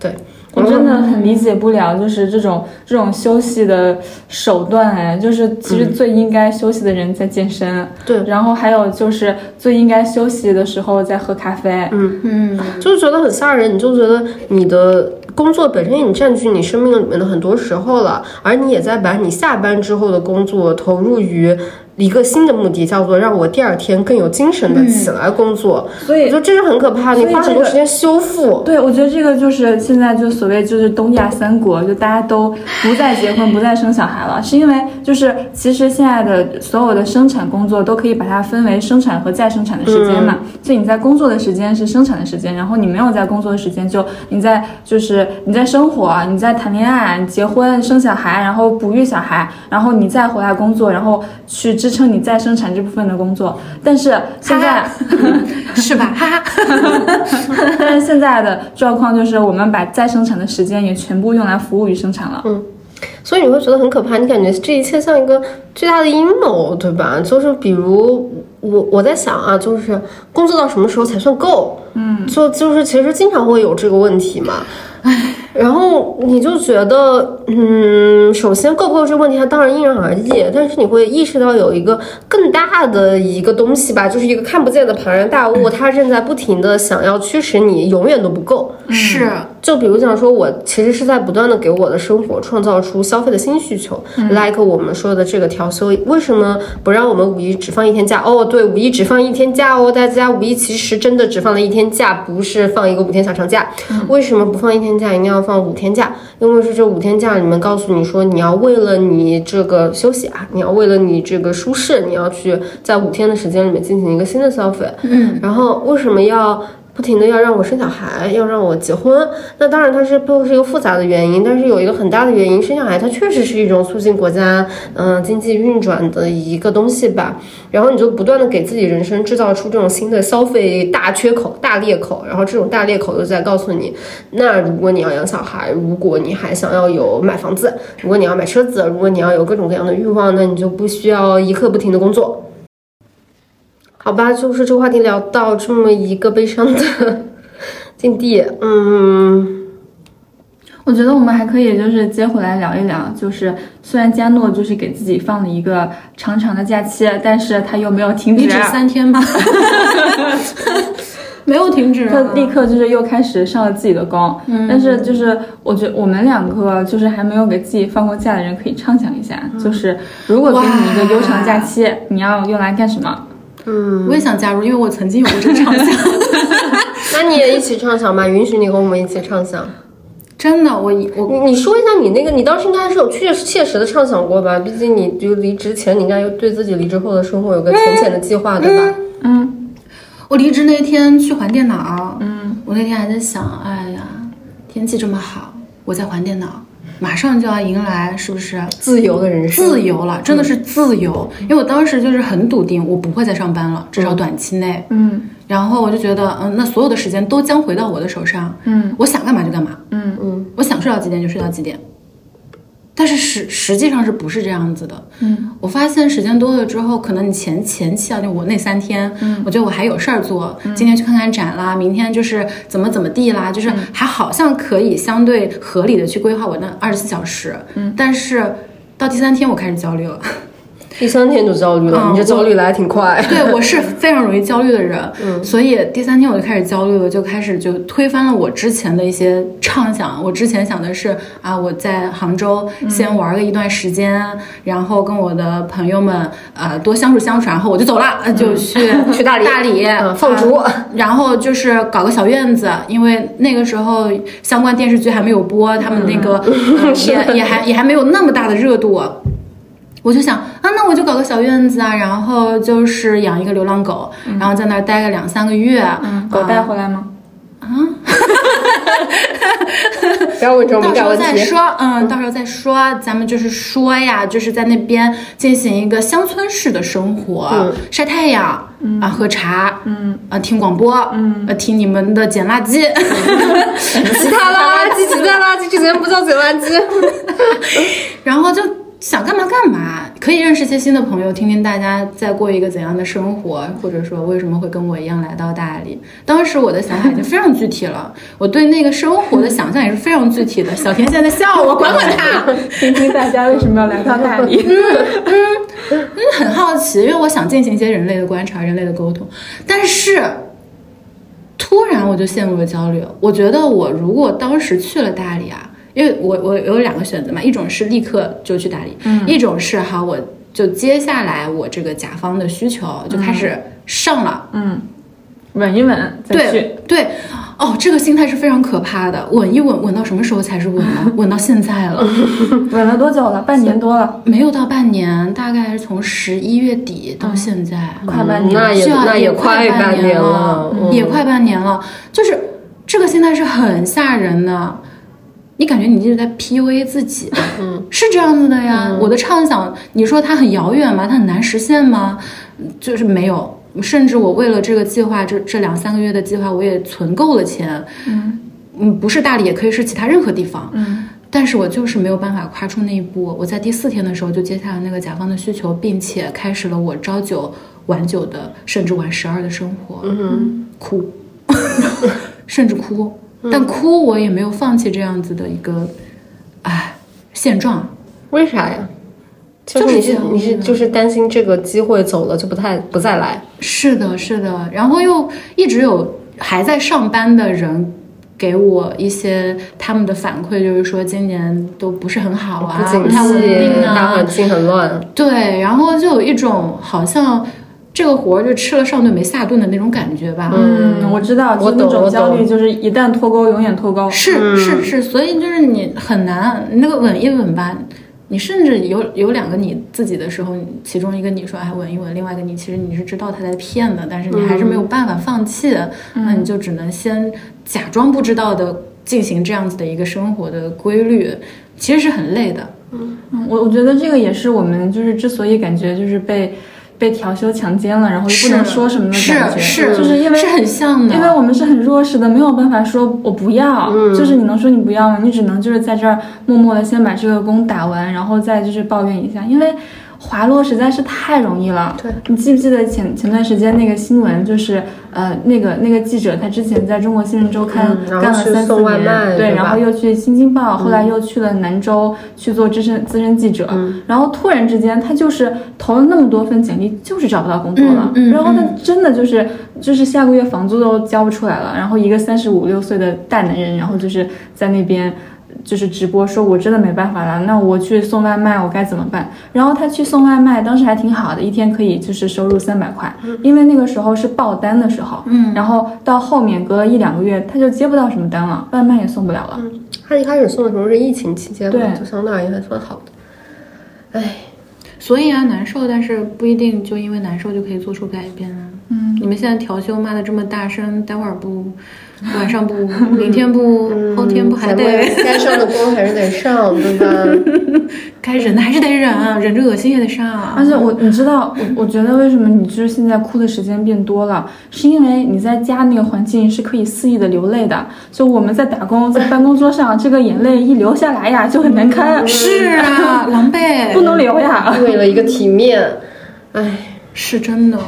对，我真的很理解不了，就是这种这种休息的手段，哎，就是其实最应该休息的人在健身，对。然后还有就是最应该休息的时候在喝咖啡，嗯。嗯，就是觉得很吓人，你就觉得你的工作本身已经占据你生命里面的很多时候了，而你也在把你下班之后的工作投入于一个新的目的，叫做让我第二天更有精神的起来工作。所以我觉得这是很可怕，你花很多时间修复。对，我觉得这个就是现在就所谓就是东亚三国，就大家都不再结婚、不再生小孩了，是因为就是其实现在的所有的生产工作都可以把它分为生产和再生产的时间嘛。所以你在工作的时间是生产的时间，然后你没有在工作的时间，就你在就是你在生活，你在谈恋爱、你结婚、生小孩，然后哺育小孩，然后你再回来工作，然后去支撑你再生产这部分的工作。但是现在。是吧？哈哈。但是现在的状况就是，我们把再生产的时间也全部用来服务于生产了。嗯所以你会觉得很可怕，你感觉这一切像一个巨大的阴谋，对吧？就是比如我我在想啊，就是工作到什么时候才算够？嗯，就就是其实经常会有这个问题嘛。唉，然后你就觉得，嗯，首先够不够这个问题，它当然因人而异，但是你会意识到有一个更大的一个东西吧，就是一个看不见的庞然大物，它正在不停的想要驱使你，永远都不够。是，就比如讲说，我其实是在不断的给我的生活创造出消费的新需求、l i k e 我们说的这个调休，为什么不让我们五一只放一天假？哦，对，五一只放一天假哦，大家五一其实真的只放了一天假，不是放一个五天小长假。为什么不放一天假，一定要放五天假？因为是这五天假里面告诉你说，你要为了你这个休息啊，你要为了你这个舒适，你要去在五天的时间里面进行一个新的消费。嗯，然后为什么要？不停的要让我生小孩，要让我结婚。那当然它是背后是一个复杂的原因，但是有一个很大的原因，生小孩它确实是一种促进国家嗯、经济运转的一个东西吧。然后你就不断的给自己人生制造出这种新的消费大缺口、大裂口，然后这种大裂口又在告诉你，那如果你要养小孩，如果你还想要有买房子，如果你要买车子，如果你要有各种各样的欲望，那你就不需要一刻不停的工作。好吧，就是这个话题聊到这么一个悲伤的 境地，嗯，我觉得我们还可以就是接回来聊一聊，就是虽然加诺就是给自己放了一个长长的假期，但是他又没有停止，你只三天吗？没有停止、他啊，立刻就是又开始上了自己的工。嗯但是就是我觉得我们两个就是还没有给自己放过假的人，可以畅想一下，就是如果给你一个悠长假期，你要用来干什么？我也想加入，因为我曾经有过这个畅想。那你也一起畅想吧，允许你和我们一起畅想。真的，我我你你说一下你那个，你当时应该是有确切实的畅想过吧？毕竟你就离职前，你应该有对自己离职后的生活有个浅浅的计划，对吧？嗯我离职那天去还电脑，嗯，我那天还在想，哎呀，天气这么好，我在还电脑，马上就要迎来，是不是？自由的人生，自由了？真的是自由，因为我当时就是很笃定，我不会再上班了，至少短期内。嗯。然后我就觉得，嗯，那所有的时间都将回到我的手上，嗯。我想干嘛就干嘛，嗯嗯。我想睡到几点就睡到几点。但是实实际上是不是这样子的？嗯，我发现时间多了之后，可能你前前期啊，就我那三天，嗯，我觉得我还有事儿做，今天去看看展啦，明天就是怎么怎么地啦，就是还好像可以相对合理的去规划我那二十四小时，嗯，但是到第三天我开始焦虑了。第三天就焦虑了，嗯你这焦虑来得挺快。对我是非常容易焦虑的人，所以第三天我就开始焦虑了，就开始就推翻了我之前的一些畅想。我之前想的是啊，我在杭州先玩个一段时间，然后跟我的朋友们呃多相处相处，然后我就走了，呃 就去去大理大理嗯放逐啊然后就是搞个小院子，因为那个时候相关电视剧还没有播，他们那个、呃 也也还也还没有那么大的热度。我就想啊，那我就搞个小院子啊，然后就是养一个流浪狗，然后在那儿待个两三个月。嗯，狗带回来吗？啊 不要问这种到时候。再说，嗯，到时候再说。咱们就是说呀，就是在那边进行一个乡村式的生活，嗯晒太阳，啊，喝茶，嗯啊，听广播，嗯啊，听你们的捡垃圾，其他垃圾，其他垃圾，之前不叫捡垃圾。然后就想干嘛干嘛，可以认识一些新的朋友，听听大家在过一个怎样的生活，或者说为什么会跟我一样来到大理。当时我的想法已经非常具体了，我对那个生活的想象也是非常具体的。小田现在在笑我，管管他。听听大家为什么要来到大理？嗯嗯，很好奇，因为我想进行一些人类的观察、人类的沟通，但是突然我就陷入了焦虑。我觉得我如果当时去了大理啊，因为我我有两个选择嘛，一种是立刻就去打理，嗯一种是哈，我就接下来我这个甲方的需求就开始上了，嗯，稳一稳再去对。对，哦，这个心态是非常可怕的，稳一稳，稳到什么时候才是稳呢？稳到现在了。稳了多久了？半年多了，没有到半年，大概是从十一月底到现在，快半年。那也那也快半年了，嗯也快半年了。就是这个心态是很吓人的，你感觉你一直在 PUA 自己，嗯，是这样子的呀。我的畅想，你说它很遥远吗？它很难实现吗？就是没有。甚至我为了这个计划，这这两三个月的计划，我也存够了钱。嗯嗯，不是大理，也可以是其他任何地方。嗯但是我就是没有办法跨出那一步。我在第四天的时候就接下了那个甲方的需求，并且开始了我朝九晚九的，甚至晚十二的生活。嗯哭，甚至哭，但哭我也没有放弃这样子的一个，哎，现状。为啥呀？就是你是你是就是担心这个机会走了就不太不再来。是的，是的，然后又一直有还在上班的人。给我一些他们的反馈，就是说今年都不是很好啊，不太稳气，定大啊环，境很乱。对，然后就有一种好像这个活儿就吃了上顿没下顿的那种感觉吧。嗯，我知道，我就那种懂我懂焦虑，就是一旦脱钩，永远脱钩。是是是，所以就是你很难，你那个稳一稳吧，你甚至有有两个你自己的时候，其中一个你说哎稳一稳，另外一个你其实你是知道他在骗的，但是你还是没有办法放弃，那你就只能先假装不知道的进行这样子的一个生活的规律，其实是很累的。嗯，我我觉得这个也是我们就是之所以感觉就是被被调休强奸了，然后又不能说什么的感觉，是就是因为是很像的，因为我们是很弱势的，没有办法说我不要，就是你能说你不要吗？你只能就是在这儿默默的先把这个工打完，然后再就是抱怨一下，因为。滑落实在是太容易了。对，你记不记得前前段时间那个新闻，就是呃，那个那个记者，他之前在中国新闻周刊干了三四年，对，对然后又去新京报，后来又去了南州去做资深资深记者，然后突然之间他就是投了那么多份简历，就是找不到工作了，然后他真的就是就是下个月房租都交不出来了，然后一个三十五六岁的大男人，然后就是在那边。就是直播说，我真的没办法了，那我去送外卖，我该怎么办？然后他去送外卖，当时还挺好的，一天可以就是收入三百块，因为那个时候是爆单的时候，嗯，然后到后面隔了一两个月，他就接不到什么单了，外卖也送不了了，他一开始送的时候是疫情期间嘛，对。就相对而言还算好的。哎，所以啊，难受，但是不一定就因为难受就可以做出改变啊。嗯，你们现在调休骂的这么大声，待会儿不，晚上不，明天不，后天不还得？该上的工还是得上，对吧？该忍的还是得忍，忍着恶心也得上。而且我你知道，我我觉得为什么你就是现在哭的时间变多了，是因为你在家那个环境是可以肆意的流泪的。就我们在打工，在办公桌上，这个眼泪一流下来呀，就很难堪，是啊，狼狈，不能流呀。为了一个体面，哎，是真的。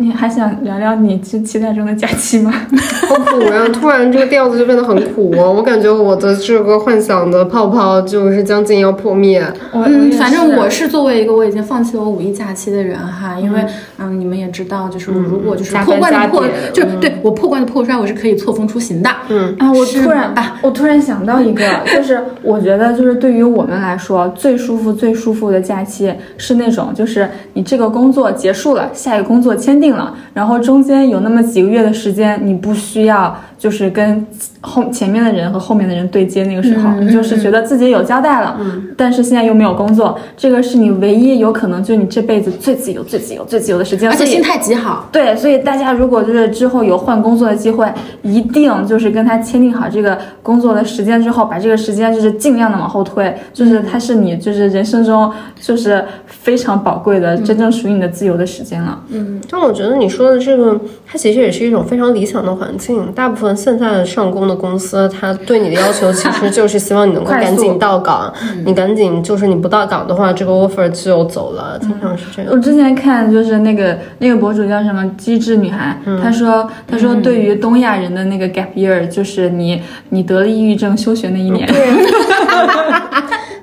你还想聊聊你期期待中的假期吗？好苦呀！突然这个调子就变得很苦哦！我感觉我的这个幻想的泡泡就是将近要破灭。嗯，反正我是作为一个我已经放弃了我五一假期的人哈，因为嗯，你们也知道，就是我如果就是破罐子破，点就是对我破罐子破摔，我是可以错峰出行的。嗯，啊，我突然吧我突然想到一个，就是我觉得就是对于我们来说最舒服、最舒服的假期是那种，就是你这个工作结束了，下一个工作签订了，然后中间有那么几个月的时间，你不需需要就是跟后前面的人和后面的人对接，那个时候、嗯你就是觉得自己有交代了，但是现在又没有工作，这个是你唯一有可能就是你这辈子最自由、最自由、最自由的时间，而且心态极好，对，所以大家如果就是之后有换工作的机会，一定就是跟他签订好这个工作的时间之后，把这个时间就是尽量的往后推，就是它是你就是人生中就是非常宝贵的、真正属于你的自由的时间了。嗯但我觉得你说的这个，它其实也是一种非常理想的环境。大部分现在的上工的公司，他对你的要求其实就是希望你能够赶紧到岗，你赶紧就是你不到岗的话，这个 offer 就走了，经常是这样。我之前看就是那个那个博主叫什么机智女孩，她说她说对于东亚人的那个 gap year，就是你你得了抑郁症休学那一年。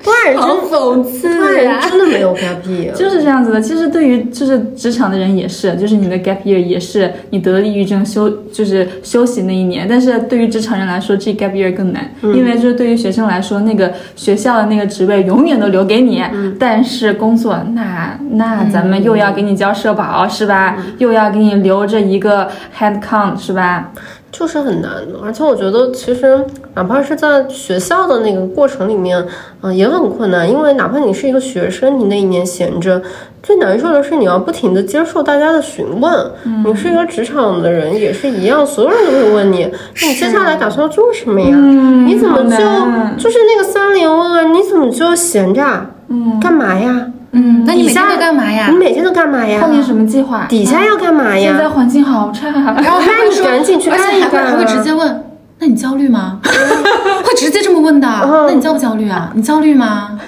东亚人真，讽刺东亚人真的没有 gap year。就是这样子的。其实对于就是职场的人也是，就是你的 gap year 也是你得了抑郁症休就是休息那一年。但是对于职场人来说，这 gap year 更难，因为就是对于学生来说，那个学校的那个职位永远都留给你，但是工作那那咱们又要给你交社保是吧？又要给你留着一个 head count 是吧？就是很难的，而且我觉得其实哪怕是在学校的那个过程里面，嗯、也很困难，因为哪怕你是一个学生，你那一年闲着，最难受的是你要不停的接受大家的询问。你是一个职场的人也是一样，所有人都会问你，那你接下来打算要做什么呀？你怎么就就是那个三连问啊？你怎么就闲着干嘛呀？嗯，那你每天都干嘛呀你？每天都干嘛呀？后面什么计划？底下要干嘛呀？现在环境好差。然后还那你赶紧去而且干一干啊还会还会直接问，那你焦虑吗？会直接这么问的。那你焦不焦虑啊？你焦虑吗？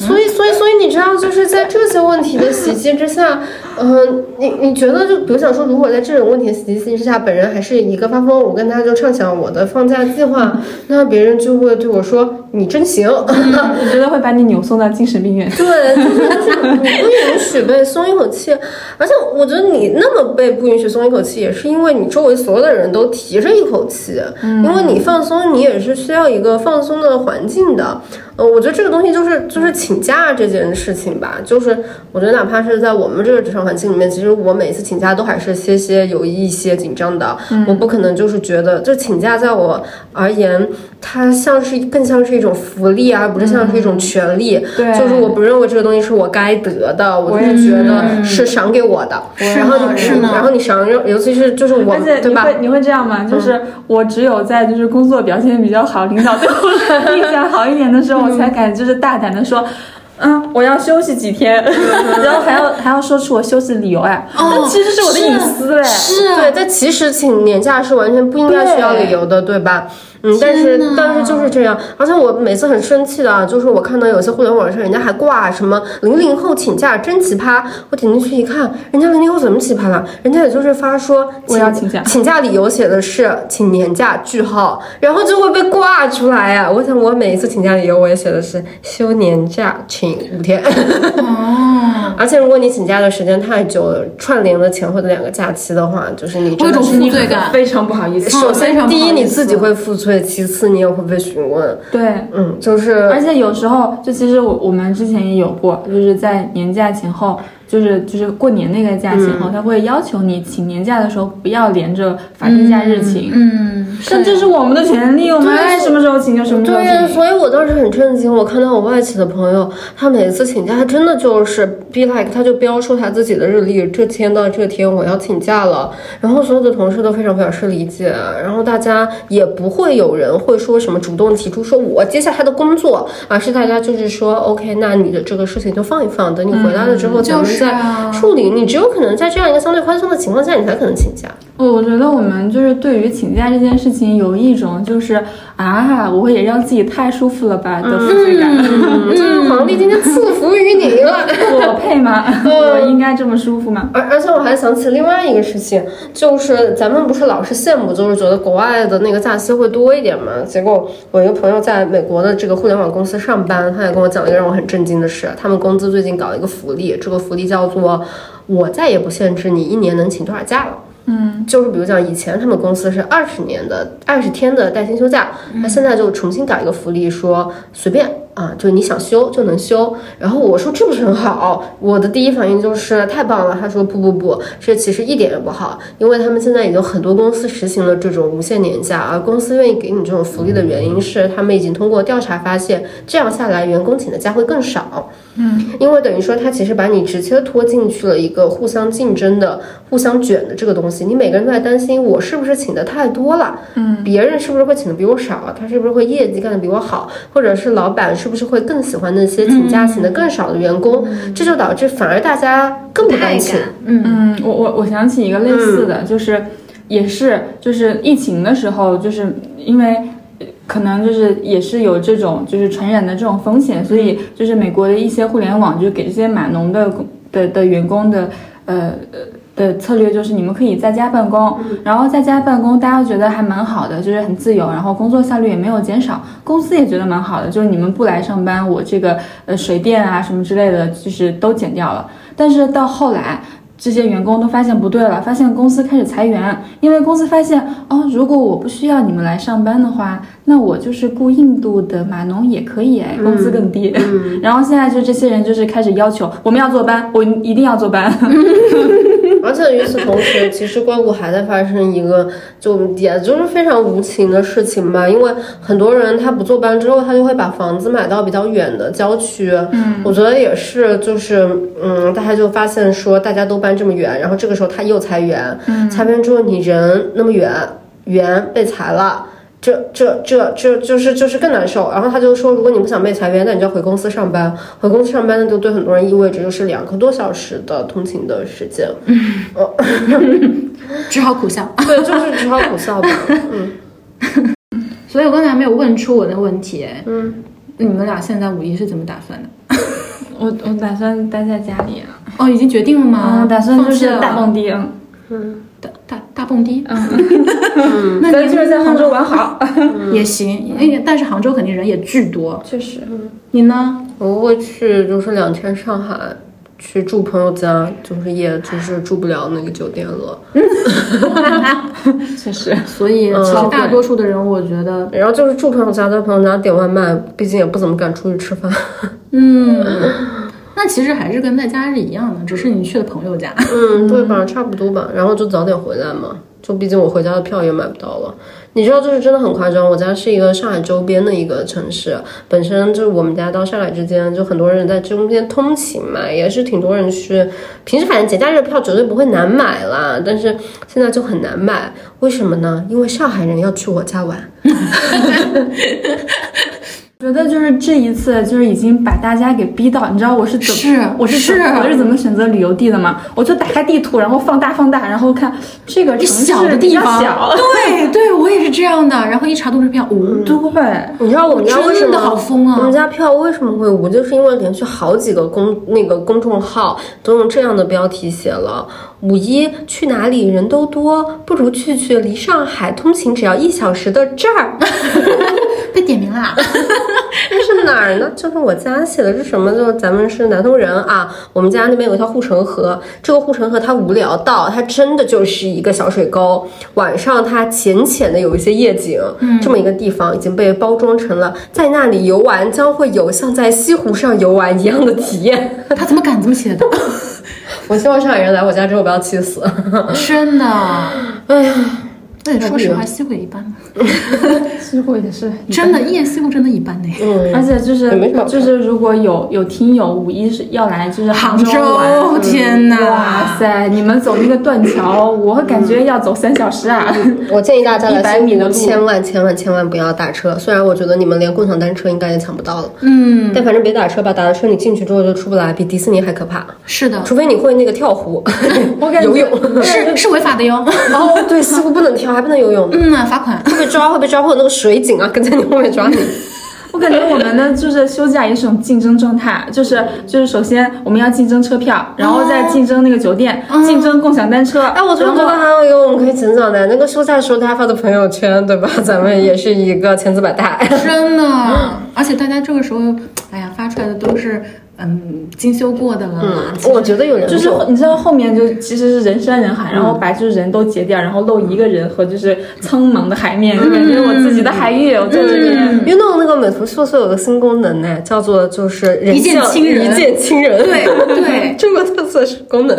所以，所以，所以你知道，就是在这些问题的袭击之下，嗯、你你觉得，就比如想说，如果在这种问题的袭击之下，本人还是一个发疯，我跟他就畅想我的放假计划，那别人就会对我说：“你真行。我觉得会把你扭送到精神病院。对，就是就是你不允许被松一口气，而且我觉得你那么被不允许松一口气，也是因为你周围所有的人都提着一口气，因为你放松，你也是需要一个放松的环境的。呃，我觉得这个东西就是就是请假这件事情吧，就是我觉得哪怕是在我们这个职场环境里面，其实我每次请假都还是些些有一些紧张的，我不可能就是觉得就请假在我而言，它像是更像是一种福利，而不是像是一种权利。对就是我不认为这个东西是我该得的，我就是觉得是赏给我的。然后你然后你赏，尤其是就是我对吧？你会你会这样吗？就是我只有在就是工作表现比较好，领导对我 印象好一点的时候，我才敢就是大胆的说。嗯，我要休息几天，然后还要还要说出我休息的理由哎，那其实是我的隐私哎，是啊对，但其实请年假是完全不应该需要理由的，对吧？嗯，但是但是就是这样，而且我每次很生气的啊，就是我看到有些互联网上人家还挂什么零零后请假真奇葩，我点进去一看，人家零零后怎么奇葩了？人家也就是发说我要请假请假理由写的是请年假句号，然后就会被挂出来呀、我想我每一次请假理由我也写的是休年假请五天。哦，而且如果你请假的时间太久了，串联了前后的两个假期的话，就是你我有种负罪感。非常不好意思。首先，第一你自己会负罪，其次你也会被询问。对，嗯，就是而且有时候，就其实我我们之前也有过，就是在年假前后，就是就是过年那个假期后，他会要求你请年假的时候不要连着法定假日请，嗯，但这是我们的权利，我们爱什么时候请就什么时候请对呀，请。所以我当时很震惊，我看到我外企的朋友，他每次请假，他真的就是 be like，他就标出他自己的日历，这天到这天我要请假了，然后所有的同事都非常表示理解，然后大家也不会有人会说什么主动提出说我接下他的工作，而是大家就是说 OK，那你的这个事情就放一放，等你回来了之后咱们就是再啊处理。你只有可能在这样一个相对宽松的情况下，你才可能请假。我我觉得我们就是对于请假这件事情有一种就是啊，我也让自己太舒服了吧的负罪感。嗯，就是皇帝今天赐福于你了。我配吗？我应该这么舒服吗？而而且我还想起另外一个事情，就是咱们不是老是羡慕，就是觉得国外的那个假期会多一点嘛？结果我一个朋友在美国的这个互联网公司上班，他也跟我讲了一个让我很震惊的事，他们公司最近搞了一个福利，这个福利叫做“我再也不限制你一年能请多少假了”。嗯，就是比如讲，以前他们公司是二十年的二十天的带薪休假，那、现在就重新搞一个福利，说随便啊，就你想休就能休。然后我说这不是很好？我的第一反应就是太棒了。他说不不不，这其实一点也不好，因为他们现在已经很多公司实行了这种无限年假，而公司愿意给你这种福利的原因是，他们已经通过调查发现，这样下来员工请的假会更少。嗯，因为等于说他其实把你直接拖进去了一个互相竞争的、互相卷的这个东西，你每个人都在担心我是不是请的太多了，嗯，别人是不是会请的比我少，他是不是会业绩干的比我好，或者是老板是不是会更喜欢那些请假请的更少的员工，这就导致反而大家更不太敢。请。嗯，嗯，我我我想起一个类似的，就是也是就是疫情的时候，就是因为。呃可能就是也是有这种就是传染的这种风险，所以就是美国的一些互联网就给这些码农的工的的员工的呃呃的策略就是你们可以在家办公，然后在家办公大家觉得还蛮好的，就是很自由，然后工作效率也没有减少，公司也觉得蛮好的，就是你们不来上班，我这个呃水电啊什么之类的，就是都减掉了。但是到后来，这些员工都发现不对了，发现公司开始裁员，因为公司发现哦，如果我不需要你们来上班的话，那我就是雇印度的码农也可以哎，工资更低。然后现在就这些人就是开始要求我们要坐班，我一定要坐班。而且与此同时，其实硅谷还在发生一个，就也就是非常无情的事情吧。因为很多人他不坐班之后，他就会把房子买到比较远的郊区。嗯，我觉得也是，就是嗯，大家就发现说大家都搬这么远，然后这个时候他又裁员，裁员之后你人那么远，员被裁了。这这这这就是就是更难受。然后他就说，如果你不想被裁员，那你就要回公司上班。回公司上班，那就对很多人意味着就是两个多小时的通勤的时间。嗯 只好苦笑。对，就是只好苦笑吧。嗯，所以我刚才没有问出我的问题，嗯，你们俩现在五一是怎么打算的？我我打算待在家里啊，哦，已经决定了吗？嗯，打算就是放弃了大蹦迪，嗯，大大大蹦迪，嗯，那你就是在杭州玩好。也行，因为但是杭州肯定人也巨多。确实，你呢？我会去就是两天上海去住朋友家，就是也就是住不了那个酒店了。确实，所以其实大多数的人，我觉得，然后就是住朋友家，在朋友家点外卖，毕竟也不怎么敢出去吃饭。嗯，那其实还是跟在家是一样的，只是你去了朋友家。嗯，对吧？差不多吧。然后就早点回来嘛，就毕竟我回家的票也买不到了。你知道，就是真的很夸张。我家是一个上海周边的一个城市，本身就是我们家到上海之间，就很多人在中间通勤嘛，也是挺多人去。平时反正节假日的票绝对不会难买啦，但是现在就很难买。为什么呢？因为上海人要去我家玩。觉得就是这一次，就是已经把大家给逼到，你知道我是怎是我是是我是怎么选择旅游地的吗？我就打开地图，然后放大放大，然后看这个城市小的地方，小，对 对，我也是这样的。然后一查都是票，哦，对，你知道我们家为什么真的好疯啊我们家票为什么会无？就是因为连续好几个公那个公众号都用这样的标题写了：五一去哪里人都多，不如去去离上海通勤只要一小时的这儿。被点名啦。这是哪儿呢？就是我家写的是什么？就是咱们是南通人啊，我们家那边有一条护城河，这个护城河它无聊到它真的就是一个小水沟，晚上它浅浅的有一些夜景，这么一个地方已经被包装成了在那里游玩将会有像在西湖上游玩一样的体验。他怎么敢这么写的？我希望上海人来我家之后不要气死。真的。哎呀，那你说实话，西湖也一般吗？西湖也是真的，一眼西湖真的一般呢。嗯，而且就是没什么就是如果有有听友五一是要来就是杭州玩，天哪！哇塞，你们走那个断桥，我感觉要走三小时啊！我建议大家来100西湖米的路千万千万千万不要打车，虽然我觉得你们连共享单车应该也抢不到了，嗯，但反正别打车吧，打了车你进去之后就出不来，比迪士尼还可怕。是的，除非你会那个跳湖，我感觉 游泳。是是违法的哟。哦，对，西湖不能跳，还不能游泳，嗯，罚款。会被抓，会被抓，会有那个水警啊 跟在你后面抓你。我感觉我们的就是休假也是种竞争状态，就是就是首先我们要竞争车票，然后再竞争那个酒店，竞争共享单车。哎，我突然觉得还有一个我们可以成长的，那个休假的时候大家发的朋友圈，对吧？咱们也是一个千姿百态。真的，而且大家这个时候，哎呀，发出来的都是嗯精修过的了我觉得有人就是，你知道后面就其实是人山人海，然后把就是人都截掉，然后露一个人和就是苍茫的海面，就感觉我自己的海域我在这边。因为弄那个美图秀秀有个新功能呢，叫做就是人一键像亲人。一键亲人。对对。中国特色是功能。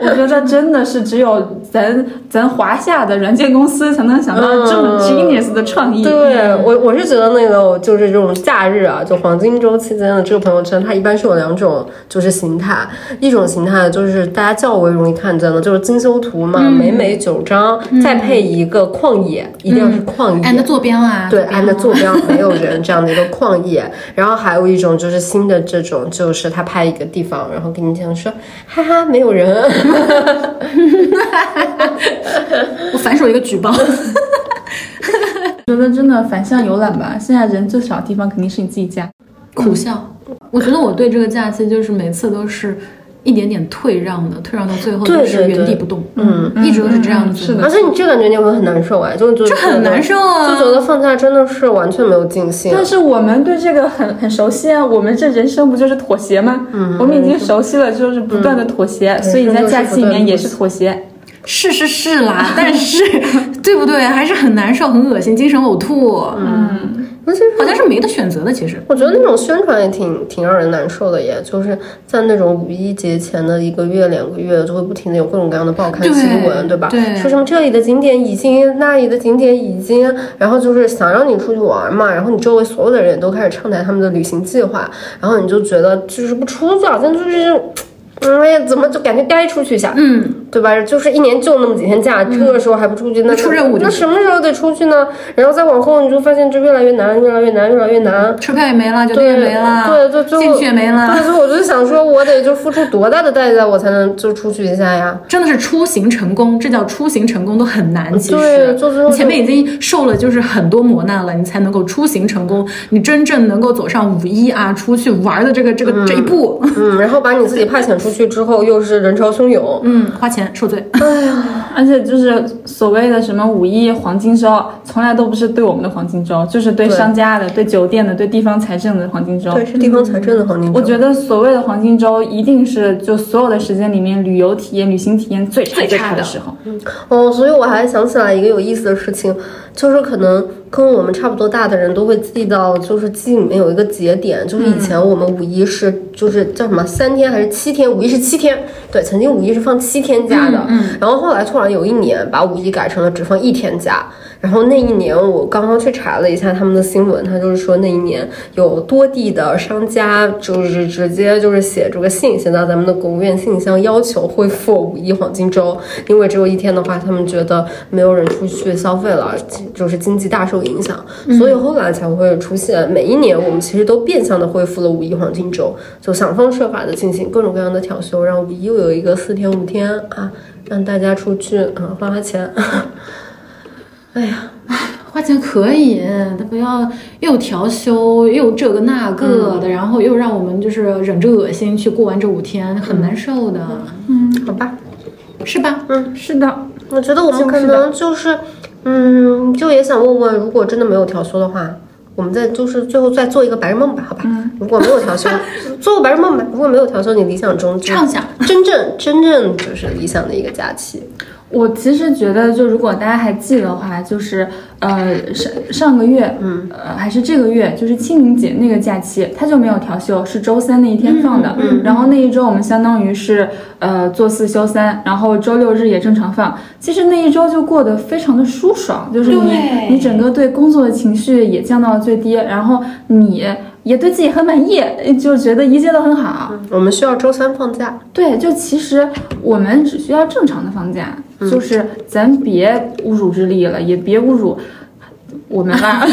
我觉得真的是只有咱咱华夏的软件公司才能想到这么 genius 的创意。对我，我是觉得那个就是这种假日啊，就黄金周期间的这个朋友圈，它一般是有两种就是形态，一种形态就是大家较为容易看见的，就是精修图嘛，美美九张，再配一个旷野，一定要是旷野。按的坐标啊，对，按的坐标没有人这样的一个旷野，然后还有一种就是新的这种，就是他拍一个地方，然后跟你讲说，哈哈，没有人，我反手一个举报。觉得真的反向游览吧，现在人最少的地方肯定是你自己家。苦笑。我觉得我对这个假期就是每次都是一点点退让的，退让到最后就是原地不动，嗯，一直都是这样子。是的而且你这感觉你会很难受哎，就就这很难受啊就觉得放假真的是完全没有尽兴。但是我们对这个很很熟悉啊，我们这人生不就是妥协吗？嗯，我们已经熟悉了，就是不断的妥协，所以在假期里面也是妥协。是是是啦，但是 对不对？还是很难受，很恶心，精神呕吐。嗯，而且好像是没得选择的，其实。我觉得那种宣传也挺挺让人难受的耶，就是在那种五一节前的一个月两个月，就会不停的有各种各样的报刊对新闻，对吧？对说什么这里的景点已经，那里的景点已经，然后就是想让你出去玩嘛，然后你周围所有的人都开始畅谈他们的旅行计划，然后你就觉得就是不出去好像就是。嗯，哎呀，怎么就感觉该出去一下，嗯，对吧？就是一年就那么几天假，这个时候还不出去，那出任务就那什么时候得出去呢？然后再往后，你就发现这越来越难，越来越难，越来越难。车票也没了，酒店也没了，对对，最后进去也没了，对，所以我就想说，我得就付出多大的代价，我才能就出去一下呀？真的是出行成功，这叫出行成功都很难。其实，你前面已经受了就是很多磨难了，你才能够出行成功，你真正能够走上五一啊出去玩的这个这个、这一步。嗯，然后把你自己 派遣出去之后，又是人潮汹涌，嗯，花钱。钱受罪。哎呀 而且就是所谓的什么五一黄金周，从来都不是对我们的黄金周，就是对对商家的、对酒店的、对地方财政的黄金周。对，是地方财政的黄金周。我觉得所谓的黄金周，一定是就所有的时间里面，旅游体验、旅行体验最差最最差的差的时候。哦，所以我还想起来一个有意思的事情，就是可能跟我们差不多大的人都会记到，就是记忆里面有一个节点，就是以前我们五一是就是叫什么三天还是七天？五一是七天，对，曾经五一是放七天假的，然后后来突然有一年把五一改成了只放一天假。然后那一年，我刚刚去查了一下他们的新闻，他就是说那一年有多地的商家就是直接就是写这个信写到咱们的国务院信箱，要求恢复五一黄金周，因为只有一天的话，他们觉得没有人出去消费了，就是经济大受影响，所以后来才会出现每一年我们其实都变相的恢复了五一黄金周，就想方设法的进行各种各样的调休，让五一又有一个四天五天啊，让大家出去啊花花钱。哎呀，花钱可以，他不要又调休又这个那个的，然后又让我们就是忍着恶心去过完这五天，很难受的，嗯好吧。是吧？嗯是的，我觉得我们可能就是，嗯，就也想问问，如果真的没有调休的话，我们再就是最后再做一个白日梦吧，好吧？如果没有调休，做个白日梦吧。如果没有调休，你理想中就畅想真正真正就是理想的一个假期。我其实觉得，就如果大家还记得的话，就是呃上上个月，嗯，呃还是这个月，就是清明节那个假期，它就没有调休，是周三那一天放的。嗯，然后那一周我们相当于是呃做四休三，然后周六日也正常放。其实那一周就过得非常的舒爽，就是你你整个对工作的情绪也降到了最低，然后你也对自己很满意，就觉得一切都很好。我们需要周三放假。对，就其实我们只需要正常的放假，就是咱别侮辱日历了，也别侮辱我们了。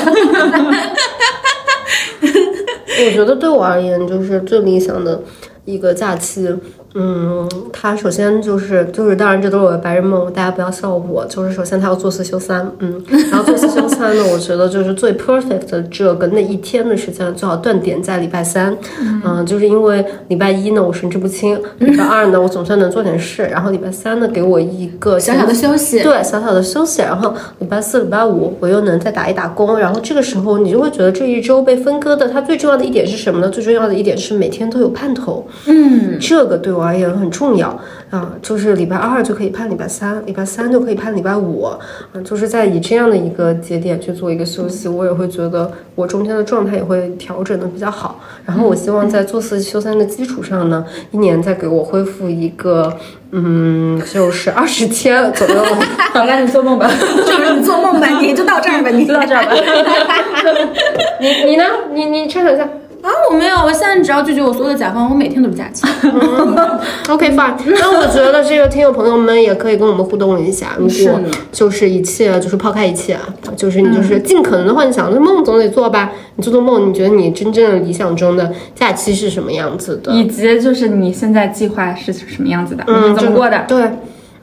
我觉得对我而言，就是最理想的一个假期。嗯，他首先就是就是，当然这都是我的白日梦，大家不要笑我。就是首先他要做四休三，嗯，然后做四休三呢，我觉得就是最 perfect 的这个那一天的时间最好断点在礼拜三，嗯、就是因为礼拜一呢我神志不清，礼拜二呢我总算能做点事，然后礼拜三呢给我一个小小的休息，对，小小的休息，然后礼拜四、礼拜五我又能再打一打工，然后这个时候你就会觉得这一周被分割的，它最重要的一点是什么呢？最重要的一点是每天都有盼头，嗯，这个对我而言很重要啊，就是礼拜二就可以盼礼拜三，礼拜三就可以盼礼拜五，啊，就是在以这样的一个节点去做一个休息，我也会觉得我中间的状态也会调整的比较好，然后我希望在做四休三的基础上呢，一年再给我恢复一个。嗯，就是二十天左右。好，那你做梦吧，就是你做梦吧，你就到这儿吧，你 就到这儿吧。你你呢？你你畅想一下。啊，我没有，我现在只要拒绝我所有的甲方，我每天都是假期。OK fine，那我觉得这个听友朋友们也可以跟我们互动一下。如果就是一切就是抛开一切，就是你就是尽可能的幻想，那梦总得做吧。你做做梦，你觉得你真正的理想中的假期是什么样子的？以及就是你现在计划是什么样子的？嗯，怎么过的？对，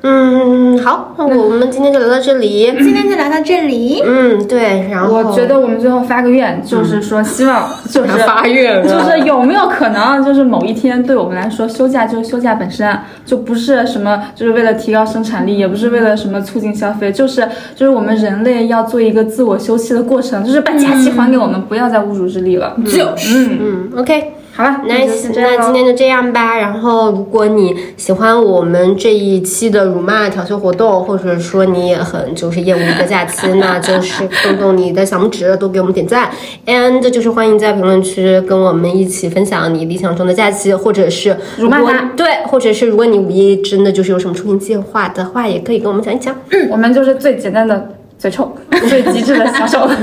嗯，好，那我们今天就聊到这里。今天就聊到这里。嗯，对，然后我觉得我们最后发个愿，就是说希望 就是发愿就是有没有可能，就是某一天对我们来说，休假就是休假本身，就不是什么就是为了提高生产力，也不是为了什么促进消费，就是就是我们人类要做一个自我休息的过程，就是把假期还给我们，不要再侮辱日历了。就是，嗯，OK。好吧，那就这样咯那今天就这样吧。然后，如果你喜欢我们这一期的辱骂调休活动，或者说你也很就是厌恶一个假期，那就是动动你的小拇指，多给我们点赞。And 就是欢迎在评论区跟我们一起分享你理想中的假期，或者是辱骂他对，或者是如果你五一真的就是有什么出行计划的话，也可以跟我们讲一讲。嗯我们就是最简单的嘴臭，最极致的享受。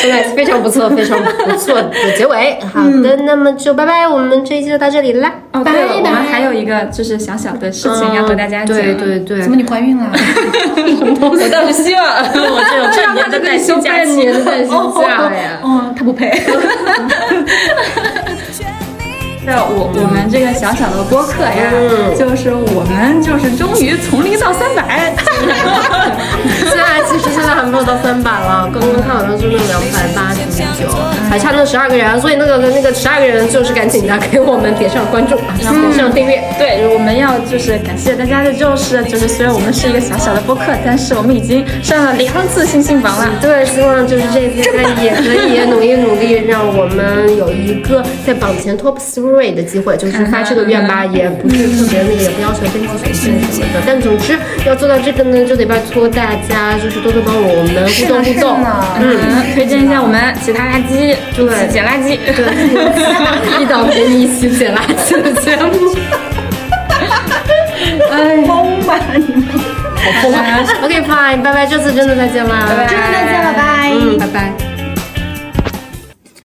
现在非常不错，非常不错的结尾。好的，那么就拜拜，我们这一期就到这里啦。哦，对了，拜拜我们还有一个就是小小的事情要和大家讲。对对对，怎么你怀孕了？我倒是希望 我这种半年的带薪假期，的带薪假了呀。哦，他不配。是我我们这个小小的播客呀，嗯就是我们就是终于从零到三百，现在其实现在还没有到三百了，刚刚看好像是那两百八十九。还差那十二个人，所以那个那个十二个人就是赶紧的给我们点上关注，然后点上订阅。对，我们要就是感谢大家的，就是就是虽然我们是一个小小的播客，但是我们已经上了两次星星榜了。对，希望就是这次大家也可以努力努力，让我们有一个在榜前 top three 的机会。就是发这个愿吧，也不是特别那个，也不要求登记权限什么的。但总之要做到这个呢，就得拜托大家，就是多多帮我们互动互动。嗯，推荐一下我们其他垃圾，对，捡垃圾，对，一导陪你一起捡垃圾的节目。哎，疯吧你们，好疯啊！OK fine，拜拜，这次真的再见啦，真的再见了，拜，嗯，拜拜。